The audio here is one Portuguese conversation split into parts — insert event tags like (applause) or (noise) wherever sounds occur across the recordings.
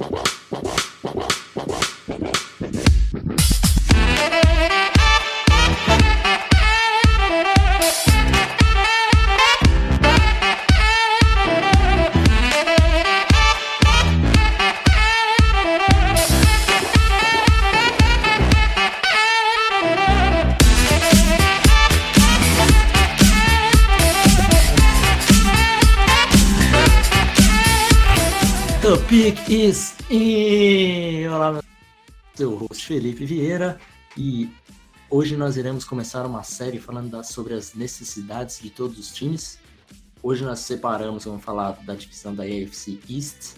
The Felipe Vieira e hoje nós iremos começar uma série falando da, sobre as necessidades de todos os times. Hoje nós separamos, vamos falar da divisão da AFC East.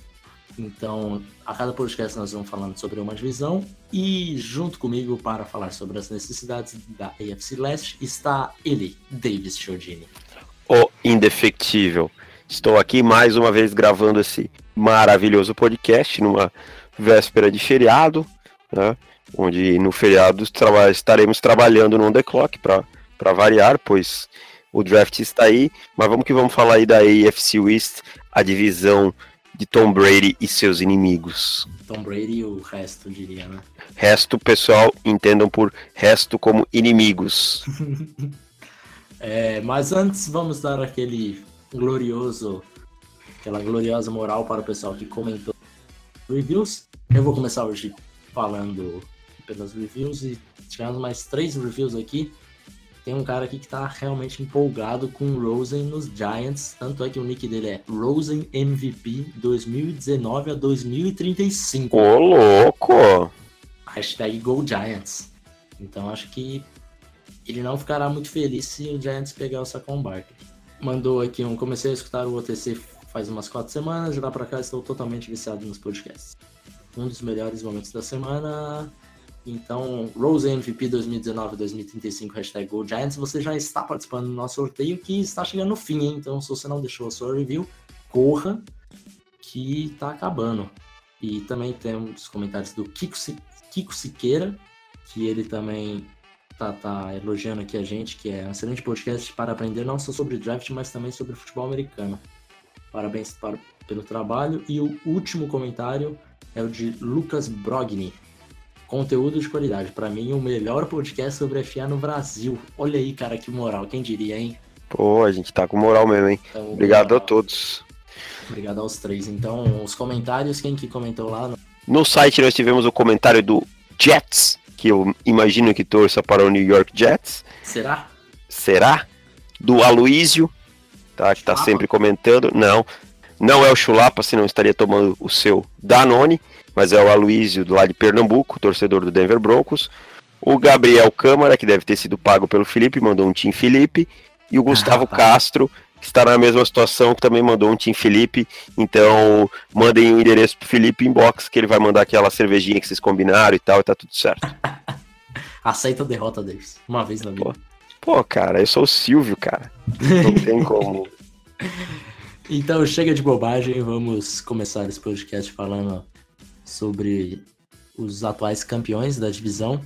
Então, a cada podcast nós vamos falando sobre uma divisão e junto comigo para falar sobre as necessidades da AFC Leste está ele, Davis Chiodini. O indefectível. Estou aqui mais uma vez gravando esse maravilhoso podcast numa véspera de feriado, né? Onde no feriado traba estaremos trabalhando no On The Clock para variar, pois o draft está aí, mas vamos que vamos falar aí da AFC West, a divisão de Tom Brady e seus inimigos. Tom Brady e o resto, diria, né? Resto, pessoal, entendam por resto como inimigos. (laughs) é, mas antes, vamos dar aquele glorioso, aquela gloriosa moral para o pessoal que comentou reviews. Eu vou começar hoje falando pelas reviews e tivemos mais três reviews aqui. Tem um cara aqui que tá realmente empolgado com Rosen nos Giants, tanto é que o nick dele é Rosen MVP 2019 a 2035. Ô, louco! Hashtag Go Giants. Então acho que ele não ficará muito feliz se o Giants pegar o Saquon Barkley mandou aqui um. Comecei a escutar o OTC faz umas quatro semanas, de lá pra cá estou totalmente viciado nos podcasts. Um dos melhores momentos da semana. Então, Rose MVP 2019-2035, hashtag GoGiants, você já está participando do nosso sorteio que está chegando no fim, hein? Então, se você não deixou a sua review, corra que está acabando. E também temos comentários do Kiko, Kiko Siqueira, que ele também tá, tá elogiando aqui a gente, que é um excelente podcast para aprender não só sobre draft, mas também sobre futebol americano. Parabéns para, pelo trabalho. E o último comentário é o de Lucas Brogni. Conteúdo de qualidade. Para mim, o melhor podcast sobre FA no Brasil. Olha aí, cara, que moral. Quem diria, hein? Pô, a gente tá com moral mesmo, hein? Então, Obrigado a todos. Obrigado aos três. Então, os comentários, quem que comentou lá? No, no site nós tivemos o comentário do Jets que eu imagino que torça para o New York Jets. Será? Será? Do Aloísio, tá? Que tá sempre comentando. Não, não é o Chulapa, senão estaria tomando o seu Danone, mas é o Aloísio do lado de Pernambuco, torcedor do Denver Broncos. O Gabriel Câmara, que deve ter sido pago pelo Felipe, mandou um Tim Felipe. E o Gustavo ah. Castro, que está na mesma situação, que também mandou um Tim Felipe. Então, mandem o um endereço pro Felipe inbox, que ele vai mandar aquela cervejinha que vocês combinaram e tal, e tá tudo certo. (laughs) Aceita a derrota deles, uma vez na vida. Pô, pô, cara, eu sou o Silvio, cara. Não tem (laughs) como. então, chega de bobagem, vamos começar esse podcast falando sobre os atuais campeões da divisão.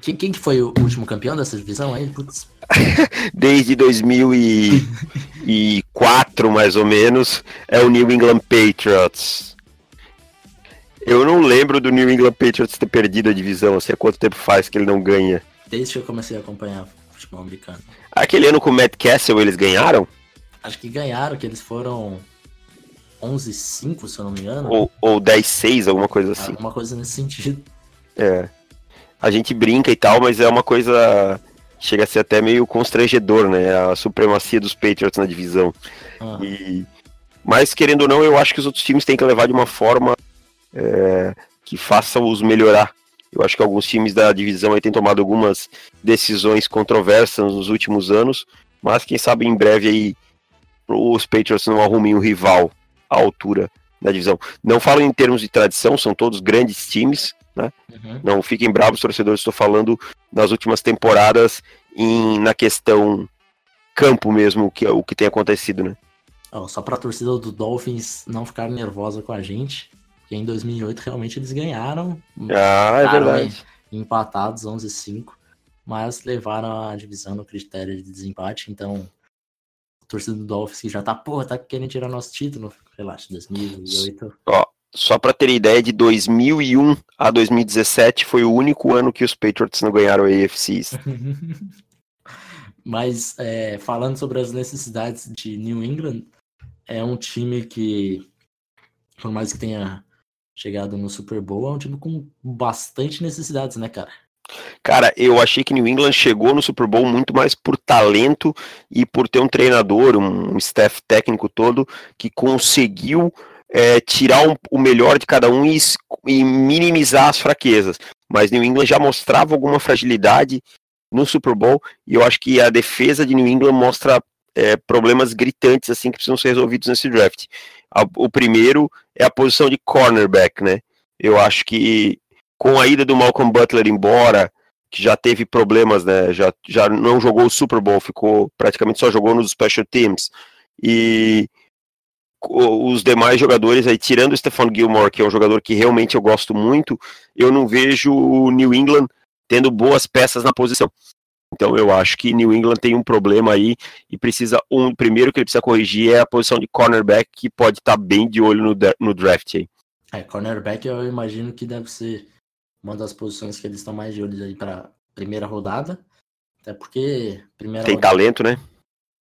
Quem, quem que foi o último campeão dessa divisão aí? Putz, (laughs) desde 2004, mais ou menos, é o New England Patriots. Eu não lembro do New England Patriots ter perdido a divisão, assim, há quanto tempo faz que ele não ganha? Desde que eu comecei a acompanhar futebol americano. Aquele ano com o Matt Castle eles ganharam? Acho que ganharam, que eles foram 11-5, se eu não me engano. Ou, ou 10-6, alguma coisa assim. Alguma coisa nesse sentido. É. A gente brinca e tal, mas é uma coisa chega a ser até meio constrangedor, né? A supremacia dos Patriots na divisão. Ah. E, mas, querendo ou não, eu acho que os outros times têm que levar de uma forma é, que faça os melhorar. Eu acho que alguns times da divisão aí têm tomado algumas decisões controversas nos últimos anos, mas quem sabe em breve aí os Patriots não arrumem um rival à altura da divisão. Não falo em termos de tradição, são todos grandes times, né? Uhum. Não fiquem bravos, torcedores, estou falando nas últimas temporadas em, na questão campo mesmo, que é o que tem acontecido, né? Oh, só para a torcida do Dolphins não ficar nervosa com a gente, que em 2008 realmente eles ganharam. Ah, é verdade. Empatados 11-5, mas levaram a divisão no critério de desempate, então a torcida do Dolphins que já tá, porra, tá querendo tirar nosso título, relaxa, 2008. Ó, só para ter ideia, de 2001 a 2017 foi o único ano que os Patriots não ganharam a AFC. (laughs) Mas é, falando sobre as necessidades de New England, é um time que, por mais que tenha chegado no Super Bowl, é um time com bastante necessidades, né, cara? Cara, eu achei que New England chegou no Super Bowl muito mais por talento e por ter um treinador, um staff técnico todo que conseguiu é, tirar um, o melhor de cada um e, e, minimizar as fraquezas. Mas New England já mostrava alguma fragilidade no Super Bowl e eu acho que a defesa de New England mostra é, problemas gritantes assim que precisam ser resolvidos nesse draft. o primeiro é a posição de cornerback, né? Eu acho que com a ida do Malcolm Butler embora, que já teve problemas, né? Já, já não jogou o Super Bowl, ficou praticamente só jogou nos special teams. E os demais jogadores aí, tirando o Stephon Gilmore, que é um jogador que realmente eu gosto muito, eu não vejo o New England tendo boas peças na posição. Então eu acho que New England tem um problema aí e precisa um primeiro que ele precisa corrigir é a posição de cornerback que pode estar tá bem de olho no, no draft aí. É, cornerback eu imagino que deve ser uma das posições que eles estão mais de olho aí para primeira rodada. Até porque primeira Tem rodada, talento, né?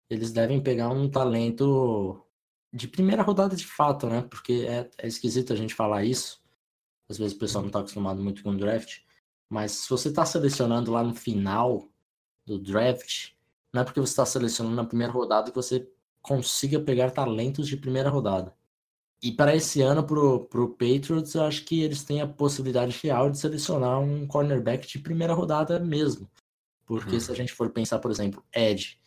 Eles devem pegar um talento de primeira rodada de fato, né? Porque é, é esquisito a gente falar isso. Às vezes o pessoal não está acostumado muito com o draft. Mas se você está selecionando lá no final do draft, não é porque você está selecionando na primeira rodada que você consiga pegar talentos de primeira rodada. E para esse ano, pro, pro Patriots, eu acho que eles têm a possibilidade real de selecionar um cornerback de primeira rodada mesmo. Porque se a uhum. gente for pensar, por exemplo, Edge,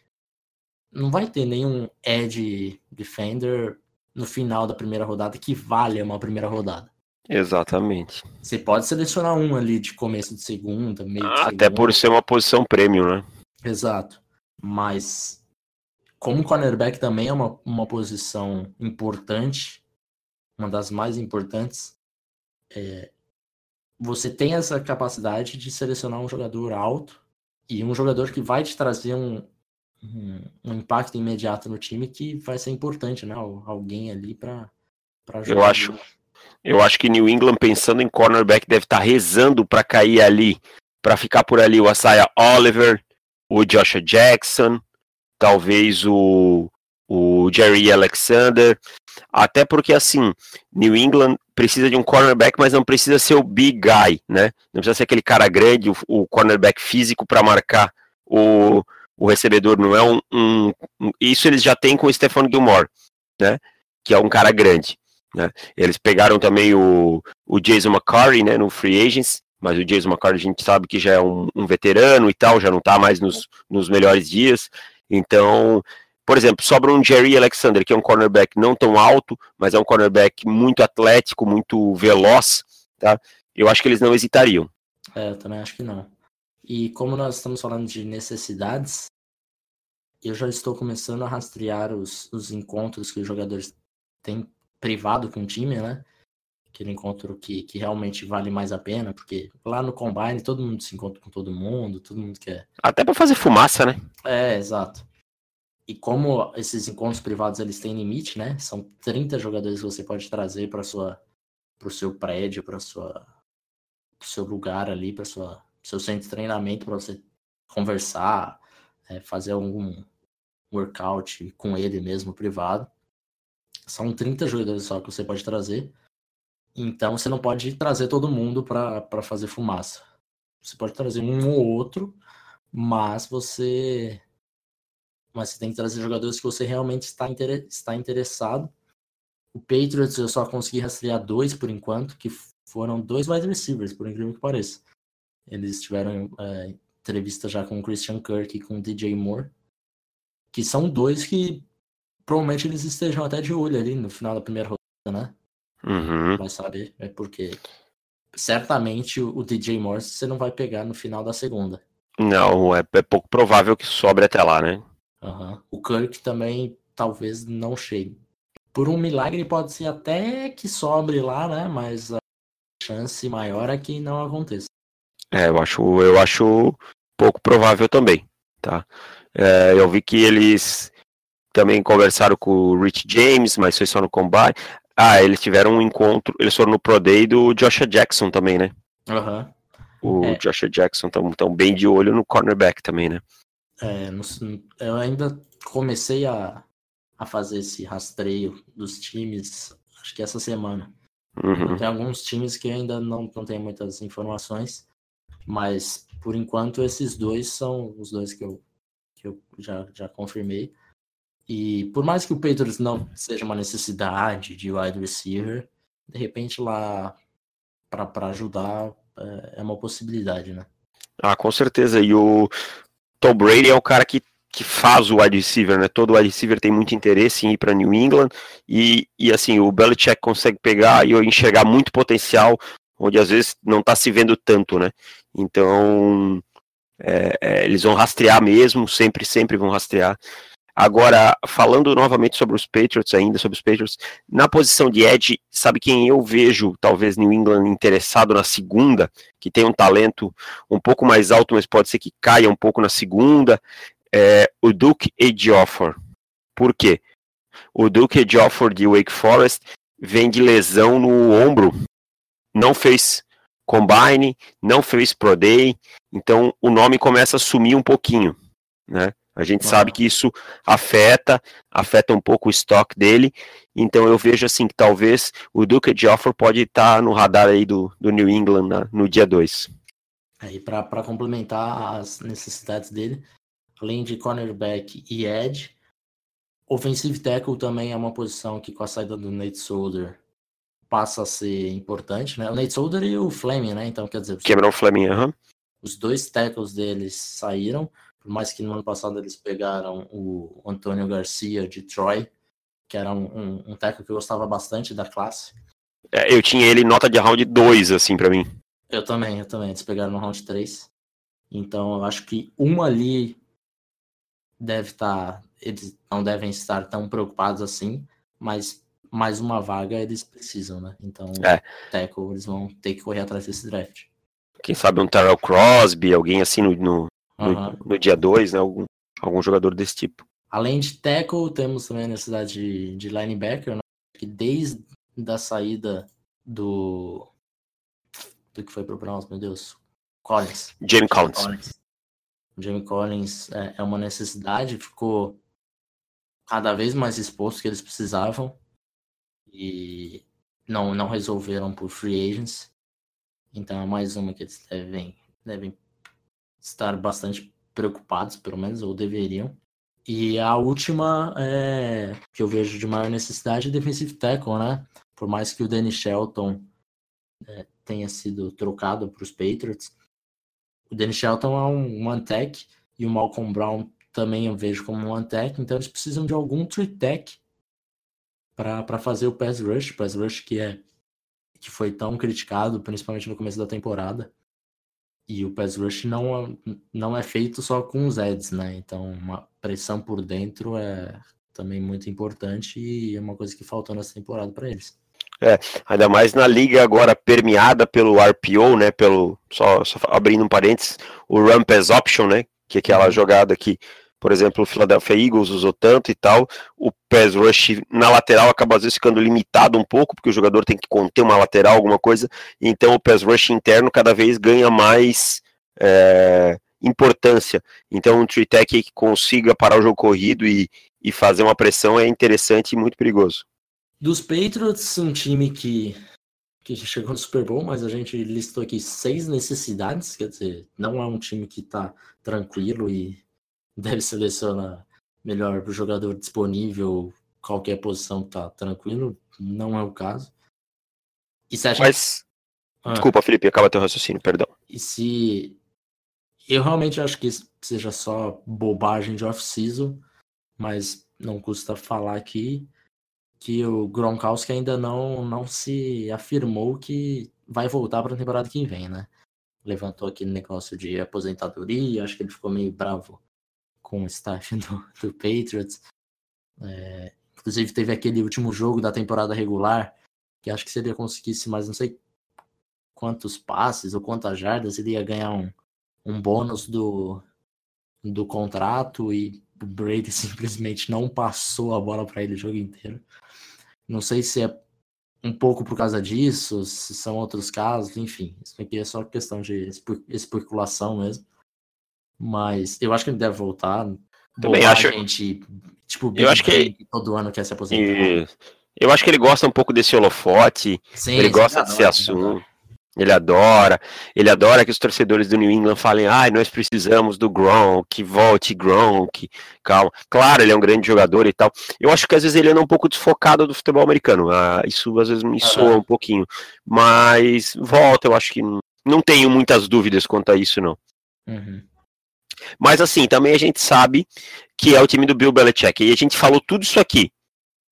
não vai ter nenhum Edge Defender no final da primeira rodada que valha uma primeira rodada. Exatamente. Você pode selecionar um ali de começo de segunda, meio ah, de segunda. Até por ser uma posição premium, né? Exato. Mas como cornerback também é uma, uma posição importante, uma das mais importantes, é, você tem essa capacidade de selecionar um jogador alto e um jogador que vai te trazer um, um, um impacto imediato no time que vai ser importante, né? Alguém ali para jogar. Eu acho, eu acho que New England pensando em cornerback deve estar tá rezando para cair ali, para ficar por ali o Asaya Oliver, o Joshua Jackson, talvez o o Jerry Alexander, até porque assim, New England precisa de um cornerback, mas não precisa ser o big guy, né? Não precisa ser aquele cara grande, o, o cornerback físico para marcar o, o recebedor, não é um, um, Isso eles já têm com o Stephon Gilmore, né? Que é um cara grande. Né? Eles pegaram também o, o Jason McCurry, né? No Free Agents, mas o Jason McCurry a gente sabe que já é um, um veterano e tal, já não tá mais nos, nos melhores dias. Então, por exemplo, sobra um Jerry Alexander, que é um cornerback não tão alto, mas é um cornerback muito atlético, muito veloz, tá? Eu acho que eles não hesitariam. É, eu também acho que não. E como nós estamos falando de necessidades, eu já estou começando a rastrear os, os encontros que os jogadores têm privado com o time, né? Aquele encontro que, que realmente vale mais a pena, porque lá no Combine todo mundo se encontra com todo mundo, todo mundo quer. Até para fazer fumaça, né? É, exato. E como esses encontros privados eles têm limite, né? São 30 jogadores que você pode trazer para sua para o seu prédio, para sua pro seu lugar ali, para sua seu centro de treinamento para você conversar, é, fazer algum workout com ele mesmo privado. São 30 jogadores só que você pode trazer. Então você não pode trazer todo mundo para fazer fumaça. Você pode trazer um ou outro, mas você mas você tem que trazer jogadores que você realmente está, inter... está interessado. O Patriots eu só consegui rastrear dois por enquanto, que foram dois wide receivers, por incrível que pareça. Eles tiveram é, entrevista já com o Christian Kirk e com o DJ Moore, que são dois que provavelmente eles estejam até de olho ali no final da primeira rodada, né? Uhum. Vai saber, é porque certamente o DJ Moore você não vai pegar no final da segunda. Não, é, é pouco provável que sobre até lá, né? Uhum. O Kirk também talvez não chegue. Por um milagre pode ser até que sobre lá, né? Mas a chance maior é que não aconteça. É, eu acho, eu acho pouco provável também, tá? É, eu vi que eles também conversaram com o Rich James, mas foi só no combine. Ah, eles tiveram um encontro, eles foram no Pro Day do Joshua Jackson também, né? Aham. O É. Joshua Jackson tão, tão bem de olho no cornerback também, né? É, sei- eu ainda comecei a, a fazer esse rastreio dos times, acho que essa semana. Uhum. Tem alguns times que ainda não, não tem muitas informações, mas por enquanto esses dois são os dois que eu, que eu já, já confirmei. E por mais que o Patriots não seja uma necessidade de wide receiver, de repente lá para ajudar é, é uma possibilidade, né? Ah, com certeza. E o Tom Brady é o cara que, que faz o wide receiver, né? Todo wide receiver tem muito interesse em ir para New England. E, e assim, o Belichick consegue pegar e enxergar muito potencial, onde às vezes não está se vendo tanto, né? Então, é, é, eles vão rastrear mesmo, sempre, sempre vão rastrear. Agora, falando novamente sobre os Patriots, ainda sobre os Patriots, na posição de Edge, sabe quem eu vejo, talvez New England interessado na segunda, que tem um talento um pouco mais alto, mas pode ser que caia um pouco na segunda, é o Duke Ejiofor. Por quê? O Duke Ejiofor de Wake Forest vem de lesão no ombro, não fez combine, não fez pro day, então o nome começa a sumir um pouquinho, né? A gente sabe que isso afeta, afeta um pouco o estoque dele. Então eu vejo assim que talvez o Duke de Offer pode estar no radar aí do, do New England na- no dia 2. Aí para complementar as necessidades dele, além de cornerback e edge, offensive tackle também é uma posição que com a saída do Nate Solder passa a ser importante, né? O Nate Solder e o Fleming, né? Então, quer dizer, os- Cameron Fleming, aham. os dois tackles deles saíram, por mais que no ano passado eles pegaram o Antônio Garcia de Troy, que era um, um, um tackle que eu gostava bastante da classe. É, Eu tinha ele nota de round 2, assim, pra mim. Eu também, eu também. Eles pegaram no round 3. Então eu acho que um ali deve estar. eles não devem estar tão preocupados assim, mas mais uma vaga eles precisam, né? Então, É. tackle, eles vão ter que correr atrás desse draft. Quem sabe um Terrell Crosby, alguém assim no, no, no- no dia 2, né? Algum, algum jogador desse tipo. Além de tackle, temos também a necessidade de, de linebacker, né? Que desde a saída do. Do que foi pro Browns, meu Deus. Collins. Jamie Collins. Collins. Jamie Collins é, é uma necessidade, ficou cada vez mais exposto que eles precisavam e não, não resolveram por free agents. Então é mais uma que eles devem, devem estar bastante preocupados, pelo menos, ou deveriam. E a última é, que eu vejo de maior necessidade é defensive tackle, né? Por mais que o Danny Shelton é, tenha sido trocado para os Patriots, o Danny Shelton é um one-tech e o Malcolm Brown também eu vejo como um one-tech, então eles precisam de algum three-tech para fazer o pass rush, pass rush que é que foi tão criticado, principalmente no começo da temporada. E o pass rush não, é- não é feito só com os ads, né? Então, uma pressão por dentro é também muito importante e é uma coisa que faltou nessa temporada para eles. Ainda mais na liga agora permeada pelo RPO, né? Pelo. Só, só abrindo um parênteses, o Pass Option, né? Que é aquela Uhum. jogada que, por exemplo, o Philadelphia Eagles usou tanto e tal. O Pass Rush na lateral acaba às vezes ficando limitado um pouco, porque o jogador tem que conter uma lateral, alguma coisa. Então o Pass Rush interno cada vez ganha mais. é, importância. Então um three tech que consiga parar o jogo corrido e, e fazer uma pressão é interessante e muito perigoso. Dos Patriots, um time que, que chegou no Super Bowl, mas a gente listou aqui seis necessidades, quer dizer, não é um time que tá tranquilo e deve selecionar melhor pro jogador disponível, qualquer posição tá tranquilo, não é o caso. E se a gente... Mas. Ah. Desculpa, Felipe, acaba teu raciocínio, perdão. E se. Eu realmente acho que isso seja só bobagem de off-season, mas não custa falar aqui que o Gronkowski ainda não, não se afirmou que vai voltar para a temporada que vem, né? Levantou aquele negócio de aposentadoria, acho que ele ficou meio bravo com o staff (laughs) do, do Patriots. É, inclusive teve aquele último jogo da temporada regular, que acho que se ele conseguisse mais não sei quantos passes ou quantas jardas, ele ia ganhar um, um bônus do, do contrato e o Brady (laughs) simplesmente não passou a bola para ele o jogo inteiro. Não sei se é um pouco por causa disso, se são outros casos, enfim. Isso aqui é só questão de especulação mesmo. Mas eu acho que ele deve voltar. Também acho. Gente, tipo, eu acho que todo ano quer se aposentar. E... Eu acho que ele gosta um pouco desse holofote. Sim, ele gosta desse assunto. Ele adora, ele adora que os torcedores do New England falem, ah, nós precisamos do Gronk, volte Gronk, calma. Claro, ele é um grande jogador e tal. Eu acho que às vezes ele anda um pouco desfocado do futebol americano. Ah, isso às vezes me soa um pouquinho. Mas volta, eu acho que não tenho muitas dúvidas quanto a isso, não. Uhum. Mas assim, também a gente sabe que é o time do Bill Belichick. E a gente falou tudo isso aqui.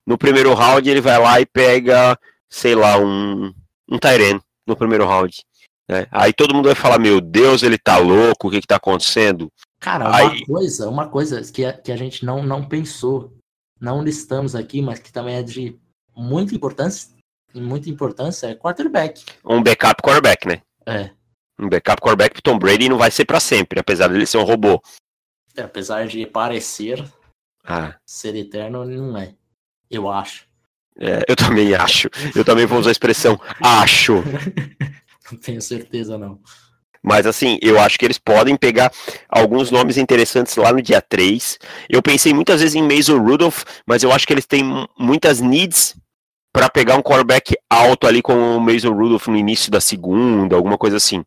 No primeiro round ele vai lá e pega, sei lá, um, um Tyrene no primeiro round. Né? Aí todo mundo vai falar, meu Deus, ele tá louco, o que que tá acontecendo? Cara, uma Aí... coisa, uma coisa que a, que a gente não, não pensou, não listamos aqui, mas que também é de muita importância, muita importância, é quarterback. Um backup quarterback, né? É. Um backup quarterback pro Tom Brady não vai ser para sempre, apesar dele ser um robô. É, apesar de parecer ah. ser eterno, não é. Eu acho. É, eu também acho. Eu também vou usar a expressão acho. (laughs) não tenho certeza, não. Mas assim, eu acho que eles podem pegar alguns nomes interessantes lá no dia 3. Eu pensei muitas vezes em Mason Rudolph, mas eu acho que eles têm muitas needs para pegar um quarterback alto ali com o Mason Rudolph no início da segunda, alguma coisa assim.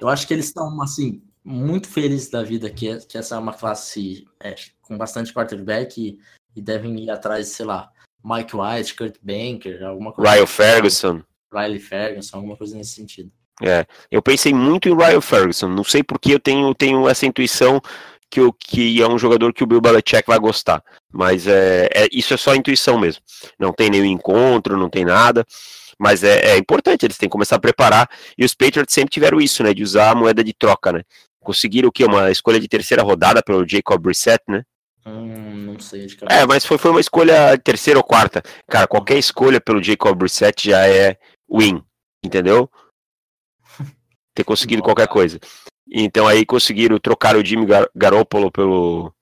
Eu acho que eles estão assim muito felizes da vida que, que essa é uma classe é, com bastante quarterback e, e devem ir atrás, sei lá, Mike White, Kurt Banker, alguma coisa. Ryan assim. Ferguson. Riley Ferguson, alguma coisa nesse sentido. É, eu pensei muito em Ryan Ferguson. Não sei porque eu tenho, tenho essa intuição que, eu, que é um jogador que o Bill Belichick vai gostar. Mas é, é isso é só intuição mesmo. Não tem nenhum encontro, não tem nada. Mas é, é, importante, eles têm que começar a preparar. E os Patriots sempre tiveram isso, né? De usar a moeda de troca, né? Conseguiram o quê? Uma escolha de terceira rodada pelo Jacob Brissett, né? Hum, não sei de É, mas foi, foi uma escolha terceira ou quarta. Cara, qualquer escolha pelo Jacob Brissett já é win, entendeu? Ter conseguido qualquer coisa. Então aí conseguiram trocar o Jimmy Gar Garoppolo pelo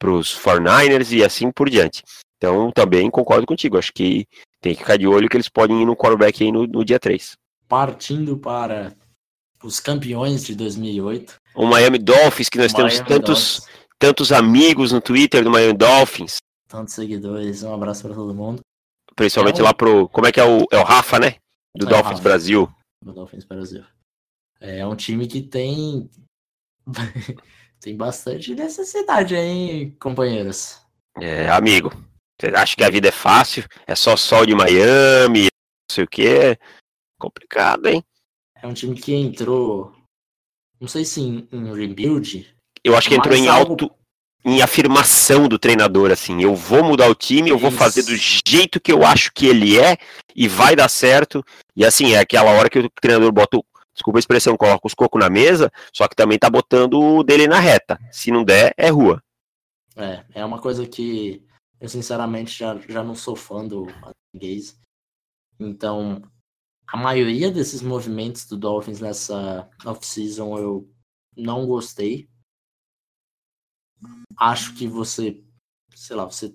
pros 49ers e assim por diante. Então também concordo contigo. Acho que tem que ficar de olho que eles podem ir no quarterback aí no, no dia 3. Partindo para os campeões de 2008. O Miami Dolphins, que nós Miami temos tantos Dolphins tantos amigos no Twitter do Miami Dolphins. Tantos seguidores, um abraço para todo mundo. Principalmente é um... lá pro. Como é que é o. É o Rafa, né? Do é Dolphins Rafa, Brasil. Do Dolphins Brasil. É um time que tem. Tem bastante necessidade aí, companheiros. É, amigo. Você acha que a vida é fácil? É só sol de Miami, não sei o que. Complicado, hein? É um time que entrou. Não sei se em, em rebuild, eu acho que entrou em alto em afirmação do treinador, assim, eu vou mudar o time, eu vou fazer do jeito que eu acho que ele é e vai dar certo. E assim, é aquela hora que o treinador bota, desculpa a expressão, coloca os cocos na mesa, só que também tá botando o dele na reta. Se não der, é rua. É, é uma coisa que eu sinceramente já, já não sou fã do Gaze. Então, a maioria desses movimentos do Dolphins nessa off-season eu não gostei acho que você, sei lá, você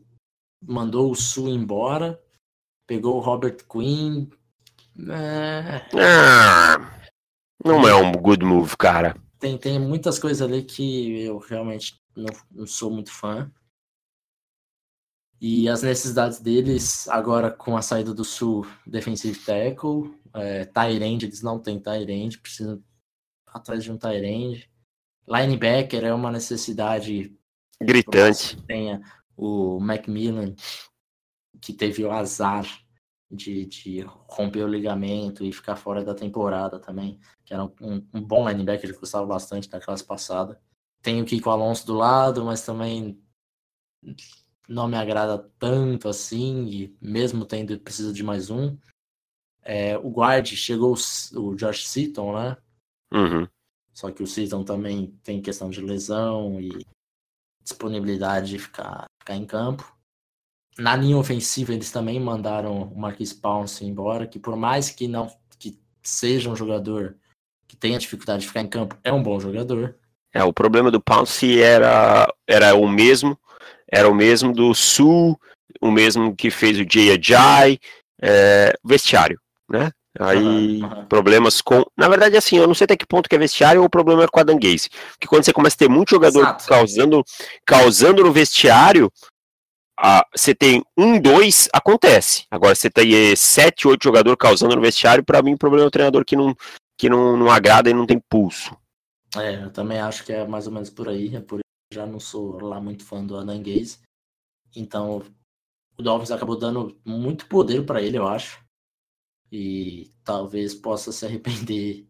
mandou o Sul embora, pegou o Robert Quinn. É... Ah, não é um good move, cara. Tem, tem muitas coisas ali que eu realmente não, não sou muito fã. E as necessidades deles, agora com a saída do Sul, defensive tackle, é, Tyrande, eles não têm Tyrande, precisam atrás de um Tyrande. Linebacker é uma necessidade Gritante. Tenha o Macmillan, que teve o azar de, de romper o ligamento e ficar fora da temporada também, que era um, um bom linebacker, ele gostava bastante da classe passada. Tem o Kiko Alonso do lado, mas também não me agrada tanto assim, e mesmo tendo precisa de mais um. É, o guard chegou o Josh Seaton, né? Uhum. Só que o Seaton também tem questão de lesão e disponibilidade de ficar, ficar em campo. Na linha ofensiva, eles também mandaram o Marquis Pounce embora, que por mais que não que seja um jogador que tenha dificuldade de ficar em campo, é um bom jogador. É, o problema do Pounce era, era o mesmo, era o mesmo do Sul, o mesmo que fez o Jay Ajay, é, vestiário, né? Aí, uhum, uhum. problemas com. Na verdade, assim, eu não sei até que ponto que é vestiário ou o problema é com a Danguese. Porque quando você começa a ter muito jogador causando, causando no vestiário, a, você tem um, dois, acontece. Agora, você tem eh, sete, oito jogadores causando no vestiário, para mim, o problema é o treinador que não, que não, não agrada e não tem pulso. É, eu também acho que é mais ou menos por aí. É por isso já não sou lá muito fã do Ananguese. Então, o Dolphins acabou dando muito poder para ele, eu acho. E talvez possa se arrepender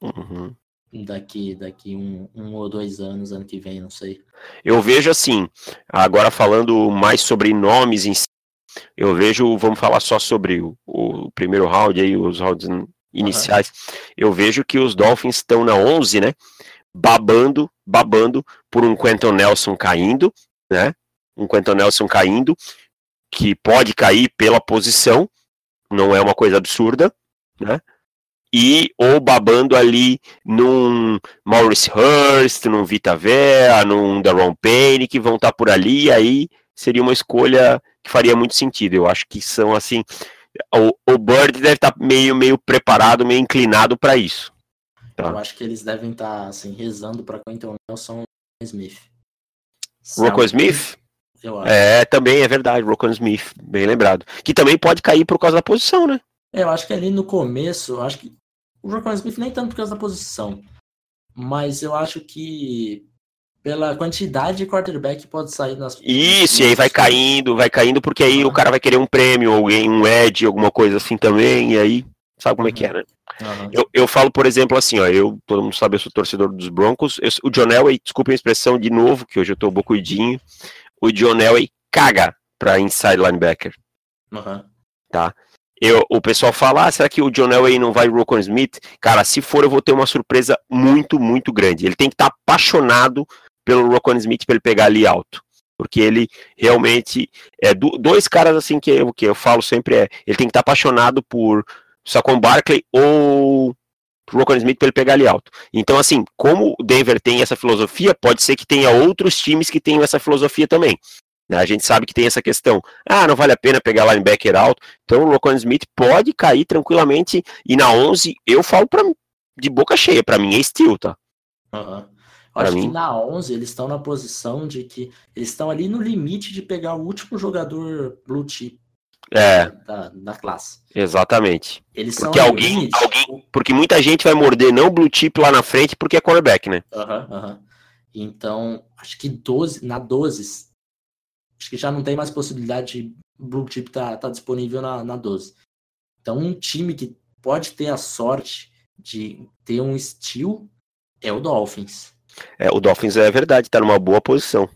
uhum. Daqui daqui um, um ou dois anos, ano que vem, não sei. Eu vejo assim, agora falando mais sobre nomes em si, eu vejo, vamos falar só sobre o, o primeiro round aí, os rounds iniciais. Uhum. Eu vejo que os Dolphins estão na 11, né? Babando, babando por um Quentin Nelson caindo, né? Um Quentin Nelson caindo, que pode cair pela posição, não é uma coisa absurda, né? E ou babando ali num Maurice Hurst, num Vita Vea, num Daron Payne, que vão estar tá por ali, e aí seria uma escolha que faria muito sentido. Eu acho que são assim. O, o Bird deve estar tá meio, meio preparado, meio inclinado para isso. Tá? Eu acho que eles devem estar tá, assim, rezando para Quentin Nelson Smith. Rocco Smith? É, também é verdade, Rocco Smith, bem lembrado. Que também pode cair por causa da posição, né? É, eu acho que ali no começo, acho que o Rocco Smith nem tanto por causa da posição, mas eu acho que pela quantidade de quarterback pode sair nas. Isso, e aí vai caindo, vai caindo, porque aí o cara vai querer um prêmio, alguém, um Ed, alguma coisa assim também, e aí sabe como uhum. é que é, né? Uhum. Eu, eu falo, por exemplo, assim, ó, eu, todo mundo sabe, eu sou torcedor dos Broncos, eu, o John Elway, desculpa a expressão de novo, que hoje eu tô bocuidinho, o John Elway caga pra inside linebacker. Uhum. Tá? Eu, o pessoal fala, ah, será que o John Elway não vai Rocco Smith? Cara, se for, eu vou ter uma surpresa muito, muito grande. Ele tem que estar tá apaixonado pelo Rocco Smith para ele pegar ali alto. Porque ele realmente é do, dois caras assim que eu, que eu falo sempre é, ele tem que estar tá apaixonado por Saquon Barkley ou Rocco Smith para ele pegar ali alto. Então, assim, como o Denver tem essa filosofia, pode ser que tenha outros times que tenham essa filosofia também. Né? A gente sabe que tem essa questão. Ah, não vale a pena pegar linebacker alto. Então, o Rocco Smith pode cair tranquilamente. E na 11, eu falo pra, de boca cheia, para mim é estilo, tá? Uhum. Acho mim... que na 11 eles estão na posição de que eles estão ali no limite de pegar o último jogador blue chip é. da, da classe. Exatamente. Eles porque alguém, alguém, porque muita gente vai morder não blue chip lá na frente porque é quarterback, né? Aham, uhum, uhum. Então, acho que 12, na 12, acho que já não tem mais possibilidade de blue chip tá, tá disponível na, na 12. Então, um time que pode ter a sorte de ter um estilo é o Dolphins. É, o Dolphins é verdade, tá numa boa posição.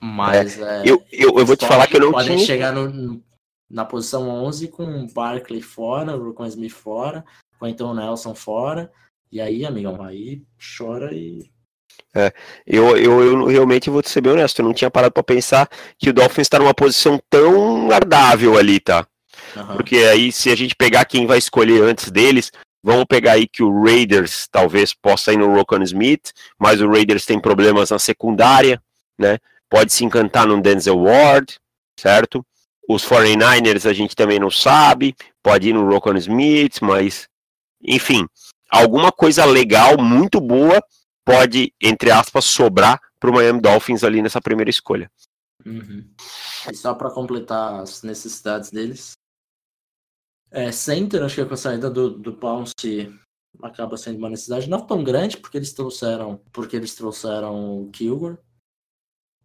Mas é, é, eu, eu, eu vou te falar que eu não podem tinha... chegar no, na posição 11 com Barkley fora, Rocco Smith fora, com então Nelson fora. E aí, amigão, aí chora e. É, eu, eu, eu realmente vou te ser bem honesto, eu não tinha parado para pensar que o Dolphins está numa posição tão agradável ali, tá? Uhum. Porque aí, se a gente pegar quem vai escolher antes deles, vamos pegar aí que o Raiders talvez possa ir no Rocco Smith, mas o Raiders tem problemas na secundária, né? Pode se encantar no Denzel Ward, certo? Os 49ers a gente também não sabe, pode ir no Rocco Smith, mas enfim, alguma coisa legal, muito boa, pode, entre aspas, sobrar para o Miami Dolphins ali nessa primeira escolha. Uhum. E só para completar as necessidades deles, é, center, acho que com a saída do, do Pounce acaba sendo uma necessidade não tão grande, porque eles trouxeram, porque eles trouxeram o Kilgore.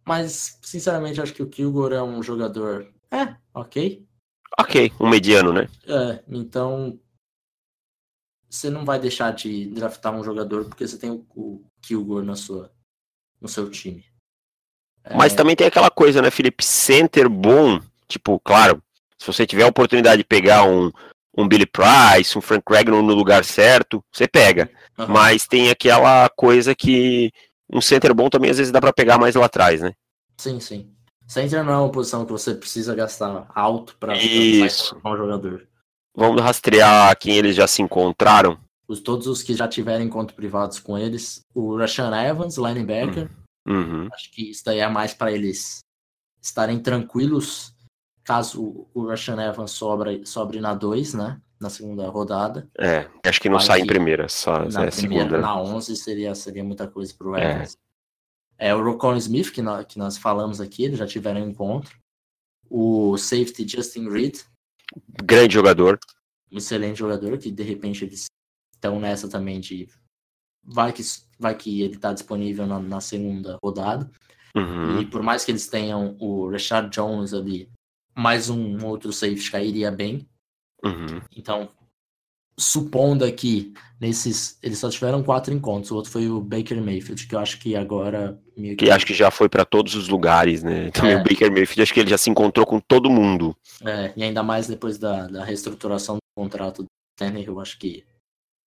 Mas, sinceramente, acho que o Kilgore é um jogador é, ok. Ok, um mediano, né? É, então você não vai deixar de draftar um jogador porque você tem o, o Kilgore na sua, no seu time. É... Mas também tem aquela coisa, né, Felipe? Center bom, tipo, claro, se você tiver a oportunidade de pegar um, um Billy Price, um Frank Ragnar no lugar certo, você pega. Uhum. Mas tem aquela coisa que um center bom também às vezes dá para pegar mais lá atrás, né? Sim, sim. Center não é uma posição que você precisa gastar alto para um jogador. Vamos rastrear quem eles já se encontraram. Os, todos os que já tiveram encontros privados com eles. O Rashan Evans, linebacker. Uhum. Acho que isso daí é mais para eles estarem tranquilos caso o Russian Evans sobra, sobre na 2, né? Na segunda rodada. É, acho que não sai em primeira, só na é primeira, segunda. Na 11 seria, seria muita coisa pro Evans. É, o Rocon Smith, que nós, que nós falamos aqui, eles já tiveram um encontro. O safety Justin Reed, Grande jogador. um excelente jogador, que de repente eles estão nessa também de. Vai que, vai que ele está disponível na, na segunda rodada. Uhum. E por mais que eles tenham o Rashad Jones ali, mais um outro safety cairia bem. Uhum. Então, supondo aqui, nesses. Eles só tiveram quatro encontros. O outro foi o Baker Mayfield, que eu acho que agora. meio Que acho que já foi pra todos os lugares, né? Também É. o Baker Mayfield, acho que ele já se encontrou com todo mundo. É, e ainda mais depois da, da reestruturação do contrato do Tannehill, eu acho que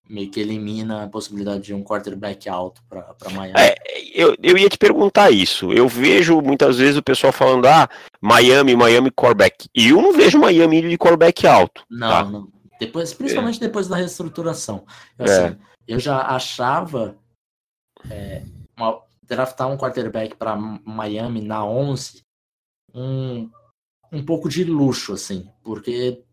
meio que elimina a possibilidade de um quarterback alto para Miami. É, eu, eu ia te perguntar isso. Eu vejo muitas vezes o pessoal falando, ah, Miami, Miami quarterback. E eu não vejo Miami de quarterback alto. Não, tá? não. Depois, principalmente depois da reestruturação. Eu, É. assim, eu já achava é, uma- draftar um quarterback para Miami na 11 um, um pouco de luxo, assim, porque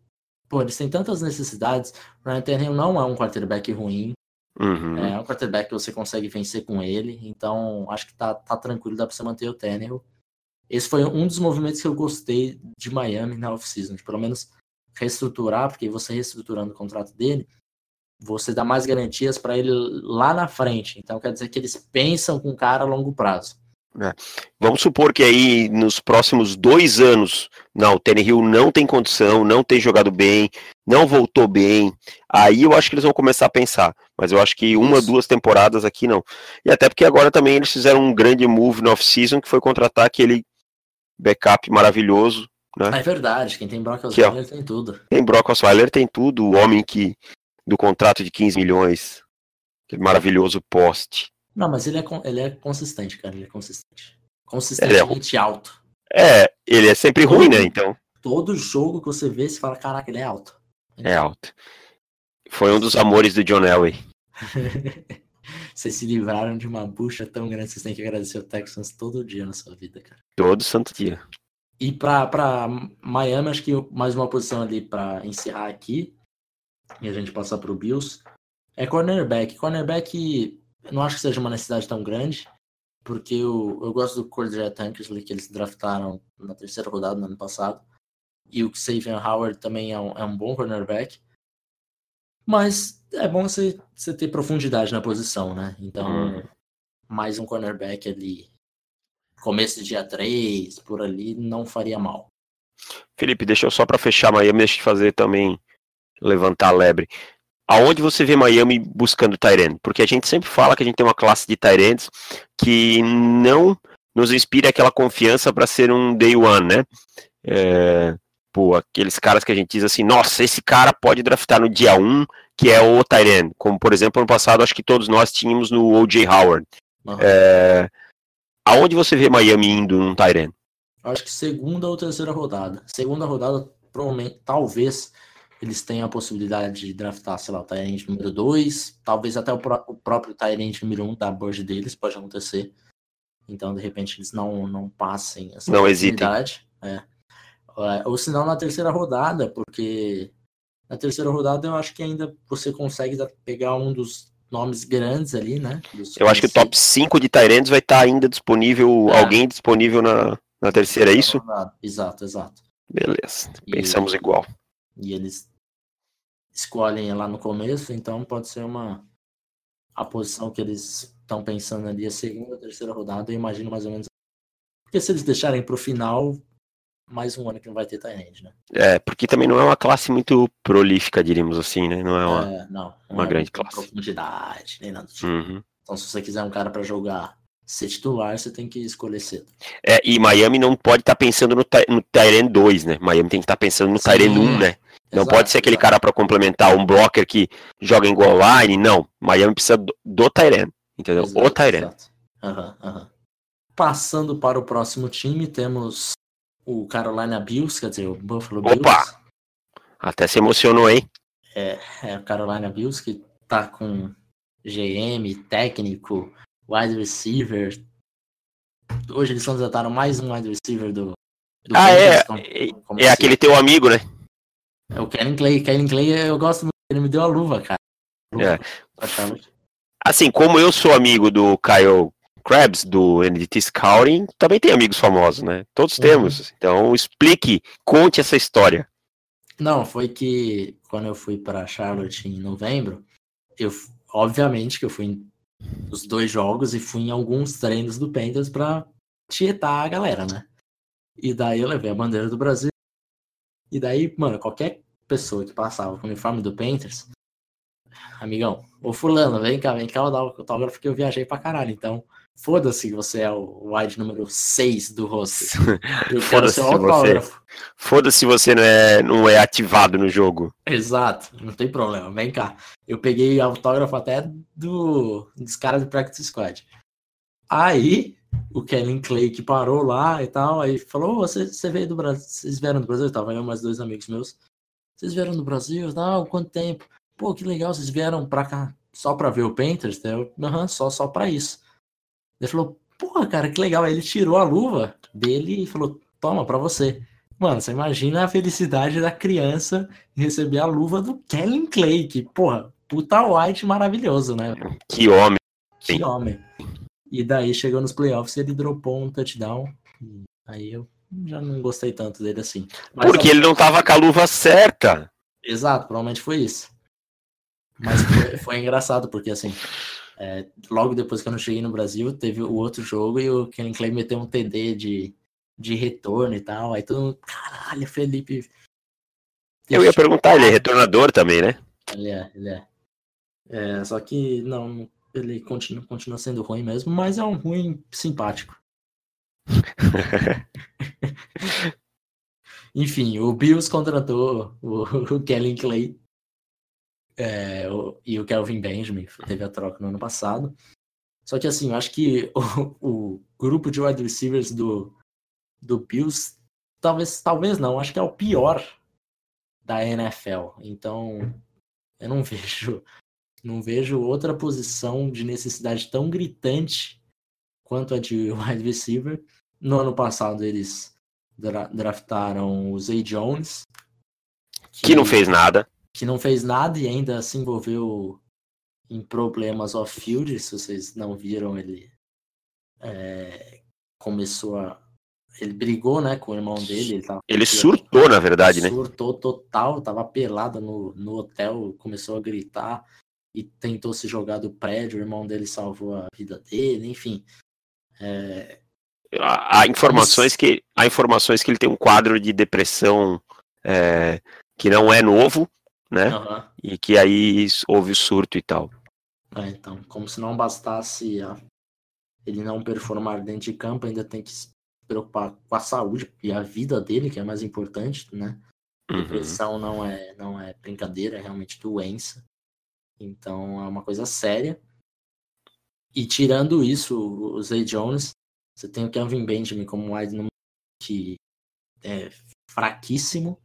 pô, eles têm tantas necessidades. O Ryan Tannehill não é um quarterback ruim, Uhum. é um quarterback que você consegue vencer com ele, então acho que tá, tá tranquilo, dá para você manter o Tannehill. Esse foi um dos movimentos que eu gostei de Miami na off-season, pelo menos reestruturar, porque você reestruturando o contrato dele, você dá mais garantias para ele lá na frente. Então quer dizer que eles pensam com o cara a longo prazo. Vamos supor que aí nos próximos dois anos, não, o Tannehill não tem condição, não tem jogado bem, não voltou bem. Aí eu acho que eles vão começar a pensar. Mas eu acho que uma, Isso. duas temporadas aqui não. E até porque agora também eles fizeram um grande move no off-season, que foi contratar aquele backup maravilhoso. É verdade, quem tem Brock. Osweiler tem tudo. Tem Brock Osweiler, tem tudo. O homem que do contrato de 15 milhões. Aquele maravilhoso poste. Não, mas ele é, ele é consistente, cara, ele é consistente. Consistentemente alto. É, ele é sempre ruim, né? Então, Todo jogo que você vê, você fala, caraca, ele é alto. é alto. Foi um dos amores do John Elway. (laughs) Vocês se livraram de uma bucha tão grande, vocês têm que agradecer o Texans todo dia na sua vida, cara. Todo santo dia. E pra Miami, acho que mais uma posição ali pra encerrar aqui, e a gente passar pro Bills, é cornerback. Cornerback, não acho que seja uma necessidade tão grande, porque eu, eu gosto do Cordrea Tankersley, que eles draftaram na terceira rodada no ano passado, e o Xavier Howard também é um, é um bom cornerback. Mas é bom você, você ter profundidade na posição, né? Então, Hum. mais um cornerback ali, começo de dia 3, por ali, não faria mal. Felipe, deixa eu só para fechar Miami, deixa eu fazer também levantar a lebre. Aonde você vê Miami buscando Tyrant? Porque a gente sempre fala que a gente tem uma classe de Tyrants que não nos inspira aquela confiança para ser um day one, né? É, pô, aqueles caras que a gente diz assim, nossa, esse cara pode draftar no dia 1, que é o Tyrant. Como, por exemplo, ano passado, acho que todos nós tínhamos no O.J. Howard. Aham. É, aonde você vê Miami indo num Tyrant? Eu Acho que segunda ou terceira rodada. Segunda rodada, provavelmente, talvez eles tenham a possibilidade de draftar, sei lá, o Tyrant número 2, talvez até o, pró- o próprio Tyrant número 1 um da board deles, pode acontecer. Então, de repente, eles não, não passem essa Não oportunidade. É. É, Ou se não, na terceira rodada, porque na terceira rodada eu acho que ainda você consegue pegar um dos nomes grandes ali, né? Eu acho que o top 5 de Tyrants vai estar ainda disponível, É. alguém disponível na, na terceira, é isso? rodada. Exato, exato. Beleza, E- pensamos igual. e eles escolhem lá no começo, então pode ser uma a posição que eles estão pensando ali, a segunda, terceira rodada, eu imagino mais ou menos. Porque se eles deixarem pro final, mais um ano que não vai ter Tyrande, né? É, porque também não é uma classe muito prolífica, diríamos assim, né? Não é uma. É, não, não uma é grande classe. profundidade, nem nada do tipo. Uhum. Então, se você quiser um cara pra jogar ser titular, você tem que escolher cedo. É, e Miami não pode estar pensando no, no Tyrant 2, né? Miami tem que estar pensando no. Tyrant 1, né? Não Exato, pode ser aquele cara para complementar um blocker que joga em goal line, não. Miami precisa do, do Tyrant, entendeu? Exato, o exato. Aham, aham. Passando para o próximo time, temos o Carolina Bills, quer dizer, o Buffalo Opa! Bills. Até se emocionou, hein? É o Carolina Bills que tá com GM, técnico, wide receiver. Hoje eles contrataram mais um wide receiver do, ah, é. Como, como é aquele teu amigo, né? É o Kellen Clay. Kellen Clay eu gosto muito. Ele me deu a luva, cara. Luva, é. Assim, como eu sou amigo do Kyle Krabs, do NDT Scouting, também tem amigos famosos, né? Todos uhum. temos. Então, explique, conte essa história. Não, foi que quando eu fui para Charlotte em novembro, eu obviamente que eu fui em os dois jogos e fui em alguns treinos do Panthers para tietar a galera, né? E daí eu levei a bandeira do Brasil. E daí, mano, qualquer pessoa que passava com o uniforme do Panthers, amigão, ô fulano, vem cá, vem cá, eu dar o autógrafo que eu viajei pra caralho. Então, Foda-se que você é o wide número 6 do roster. (laughs) Eu quero seu autógrafo. Foda-se você não é, não é ativado no jogo. Exato, não tem problema. Vem cá. Eu peguei autógrafo até do, dos caras do Practice Squad. Aí, o Kevin Clay que parou lá e tal, aí falou: você, você veio do Brasil, vocês vieram do Brasil? Eu tava eu mais dois amigos meus. Vocês vieram do Brasil? Não, quanto tempo? Pô, que legal, vocês vieram pra cá só pra ver o Panthers? Eu, aham, só, só pra isso. Ele falou, porra, cara, que legal. Aí ele tirou a luva dele e falou, toma, pra você. Mano, você imagina a felicidade da criança em receber a luva do Kellen Clay, que, porra, puta white maravilhoso, né? Que homem. Que homem. E daí chegou nos playoffs e ele dropou um touchdown. Aí eu já não gostei tanto dele assim. Mas, Porque ele não tava com a luva certa. Exato, provavelmente foi isso. Mas foi, foi engraçado, porque assim, é, logo depois que eu não cheguei no Brasil, teve o outro jogo e o Kenny Clay meteu um TD de, de retorno e tal. Aí todo mundo, caralho, Felipe. Eu ia perguntar, ele é retornador também, né? Ele é, ele é. é só que não, ele continua, continua sendo ruim mesmo, mas é um ruim simpático. (laughs) (laughs) Enfim, o Bills contratou o, o Kellen Clay é, o, e o Kelvin Benjamin, teve a troca no ano passado. Só que assim, eu acho que (laughs) o, o grupo de wide receivers do, do Bills, talvez, talvez não, acho que é o pior da NFL. Então, eu não (laughs) vejo não vejo outra posição de necessidade tão gritante quanto a de (laughs) wide receiver. No ano passado eles dra draftaram o Zay Jones, que, que não fez nada que não fez nada e ainda se envolveu em problemas off-field. Se vocês não viram, ele é, começou a. Ele brigou né, com o irmão dele. Ele, ele surtou, na verdade, surtou né? Surtou total, tava pelado no, no hotel, começou a gritar e tentou se jogar do prédio. O irmão dele salvou a vida dele, enfim. É... Há, informações que, há informações que ele tem um quadro de depressão é, que não é novo, né? Uhum. E que aí houve o surto e tal. É, então, como se não bastasse a... ele não performar dentro de campo, ainda tem que se preocupar com a saúde e a vida dele, que é mais importante, né? Uhum. Depressão não é, não é brincadeira, é realmente doença. Então é uma coisa séria. E tirando isso, o Zay Jones, você tem o Kevin Benjamin como wide que é fraquíssimo.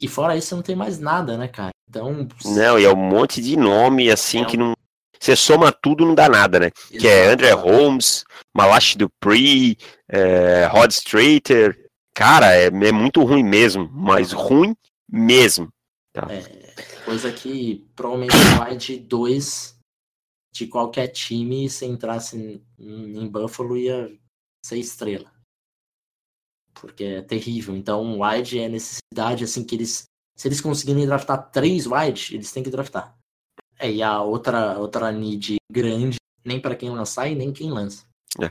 E fora isso, você não tem mais nada, né, cara? Então. Não, e é um monte de nome, assim, é que não. Você soma tudo, não dá nada, né? Exato. Que é André Holmes, Malachi Dupree, é, Rod Strater. Cara, é, é, muito ruim mesmo, mas ruim mesmo. Tá? É, coisa que provavelmente vai de dois de qualquer time, se entrasse em, em Buffalo, ia ser estrela porque é terrível. Então, wide é necessidade, assim, que eles. Se eles conseguirem draftar três wide, eles têm que draftar. É, e a outra, outra need grande, nem para quem lançar e nem quem lança. É.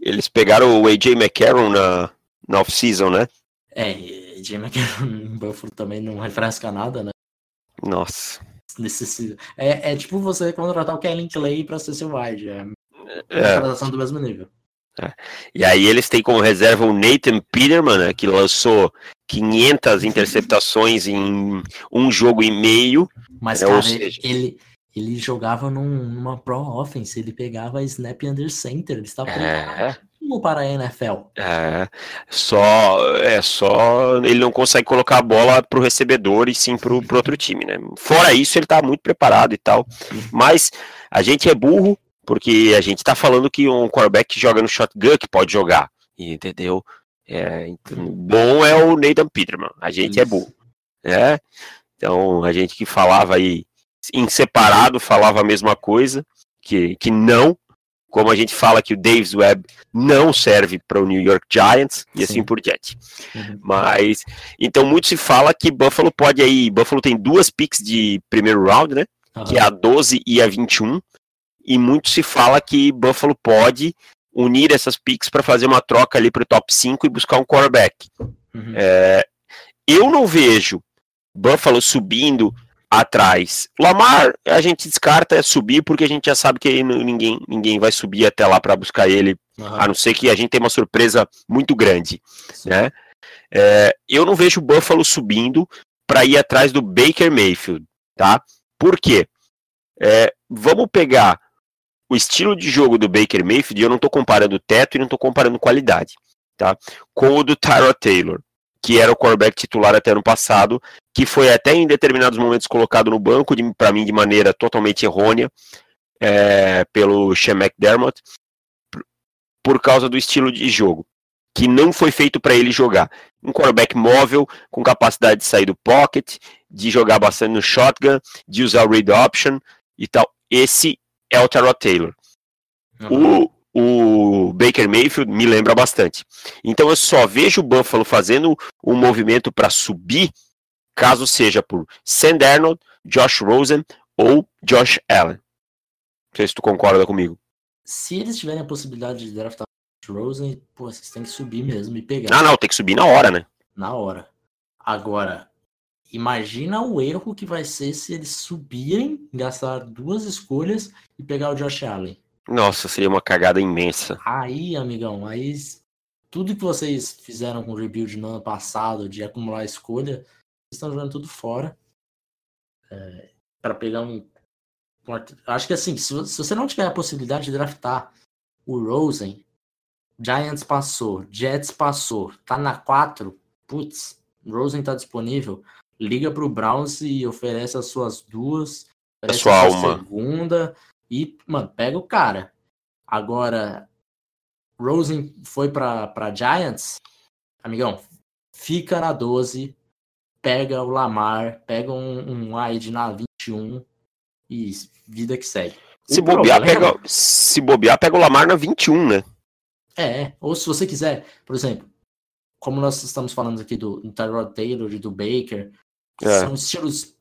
Eles pegaram o AJ McCarron na, na off-season, né? É, AJ McCarron em Buffalo também não refresca nada, né? Nossa. Necessita. É, é tipo você contratar o Kellen Clay pra ser seu wide. É, é. contratação do mesmo nível. Tá? E aí eles têm como reserva o Nathan Peterman, né, que lançou 500 interceptações em um jogo e meio. Mas, né, cara, seja... ele, ele jogava num, numa pro offense, ele pegava snap under center, ele estava é... para a NFL. É, só, é só ele não consegue colocar a bola pro recebedor e sim pro, pro outro time, né? Fora isso, ele tá muito preparado e tal. Mas a gente é burro, porque a gente tá falando que um quarterback que joga no shotgun que pode jogar, entendeu? É, então, bom é o Nathan Peterman. A gente Isso. é bom. Né? Então, a gente que falava aí em separado, falava a mesma coisa, que, que não, como a gente fala que o Davis Webb não serve para o New York Giants e assim Sim. assim por diante. Uhum. Mas então muito se fala que Buffalo pode aí, Buffalo tem duas picks de primeiro round, né? Uhum. Que é a 12 e a 21. E muito se fala que Buffalo pode unir essas picks para fazer uma troca ali para o top 5 e buscar um quarterback. Uhum. É, eu não vejo Buffalo subindo atrás. Lamar, a gente descarta é subir porque a gente já sabe que ninguém, ninguém vai subir até lá para buscar ele, uhum. a não ser que a gente tenha uma surpresa muito grande, né? É, eu não vejo Buffalo subindo para ir atrás do Baker Mayfield, tá? Por quê? É, vamos pegar o estilo de jogo do Baker Mayfield, eu não estou comparando teto e não estou comparando qualidade, tá? Com o do Tyrod Taylor que era o quarterback titular até ano passado, que foi até em determinados momentos colocado no banco, para mim de maneira totalmente errônea, é, pelo Sean McDermott, por causa do estilo de jogo, que não foi feito para ele jogar. Um quarterback móvel, com capacidade de sair do pocket, de jogar bastante no shotgun, de usar o read option e tal. Esse é o Tyrod Taylor. Uhum. O, o Baker Mayfield me lembra bastante. Então eu só vejo o Buffalo fazendo um movimento para subir, caso seja por Sam Darnold, Josh Rosen ou Josh Allen. Não sei se tu concorda comigo. Se eles tiverem a possibilidade de draftar Josh Rosen, pô, vocês têm que subir mesmo e pegar. Ah, não, tem que subir na hora, né? Na hora. Agora, imagina o erro que vai ser se eles subirem, gastar duas escolhas e pegar o Josh Allen. Nossa, seria uma cagada imensa. Aí, amigão, aí tudo que vocês fizeram com o rebuild no ano passado de acumular escolha, vocês estão jogando tudo fora. É, para pegar um. Acho que assim, se, se você não tiver a possibilidade de draftar o Rosen, Giants passou, Jets passou, tá na 4, putz, Rosen tá disponível, liga pro Browns e oferece as suas duas, a sua alma. segunda, e, mano, pega o cara. Agora, Rosen foi para Giants, amigão, fica na 12, pega o Lamar, pega um, um wide na 21 e vida que segue. Se bobear, problema... pega, se bobear, pega o Lamar na 21, né? É, ou se você quiser, por exemplo, como nós estamos falando aqui do, do Tyrod Taylor e do Baker, é. são estilos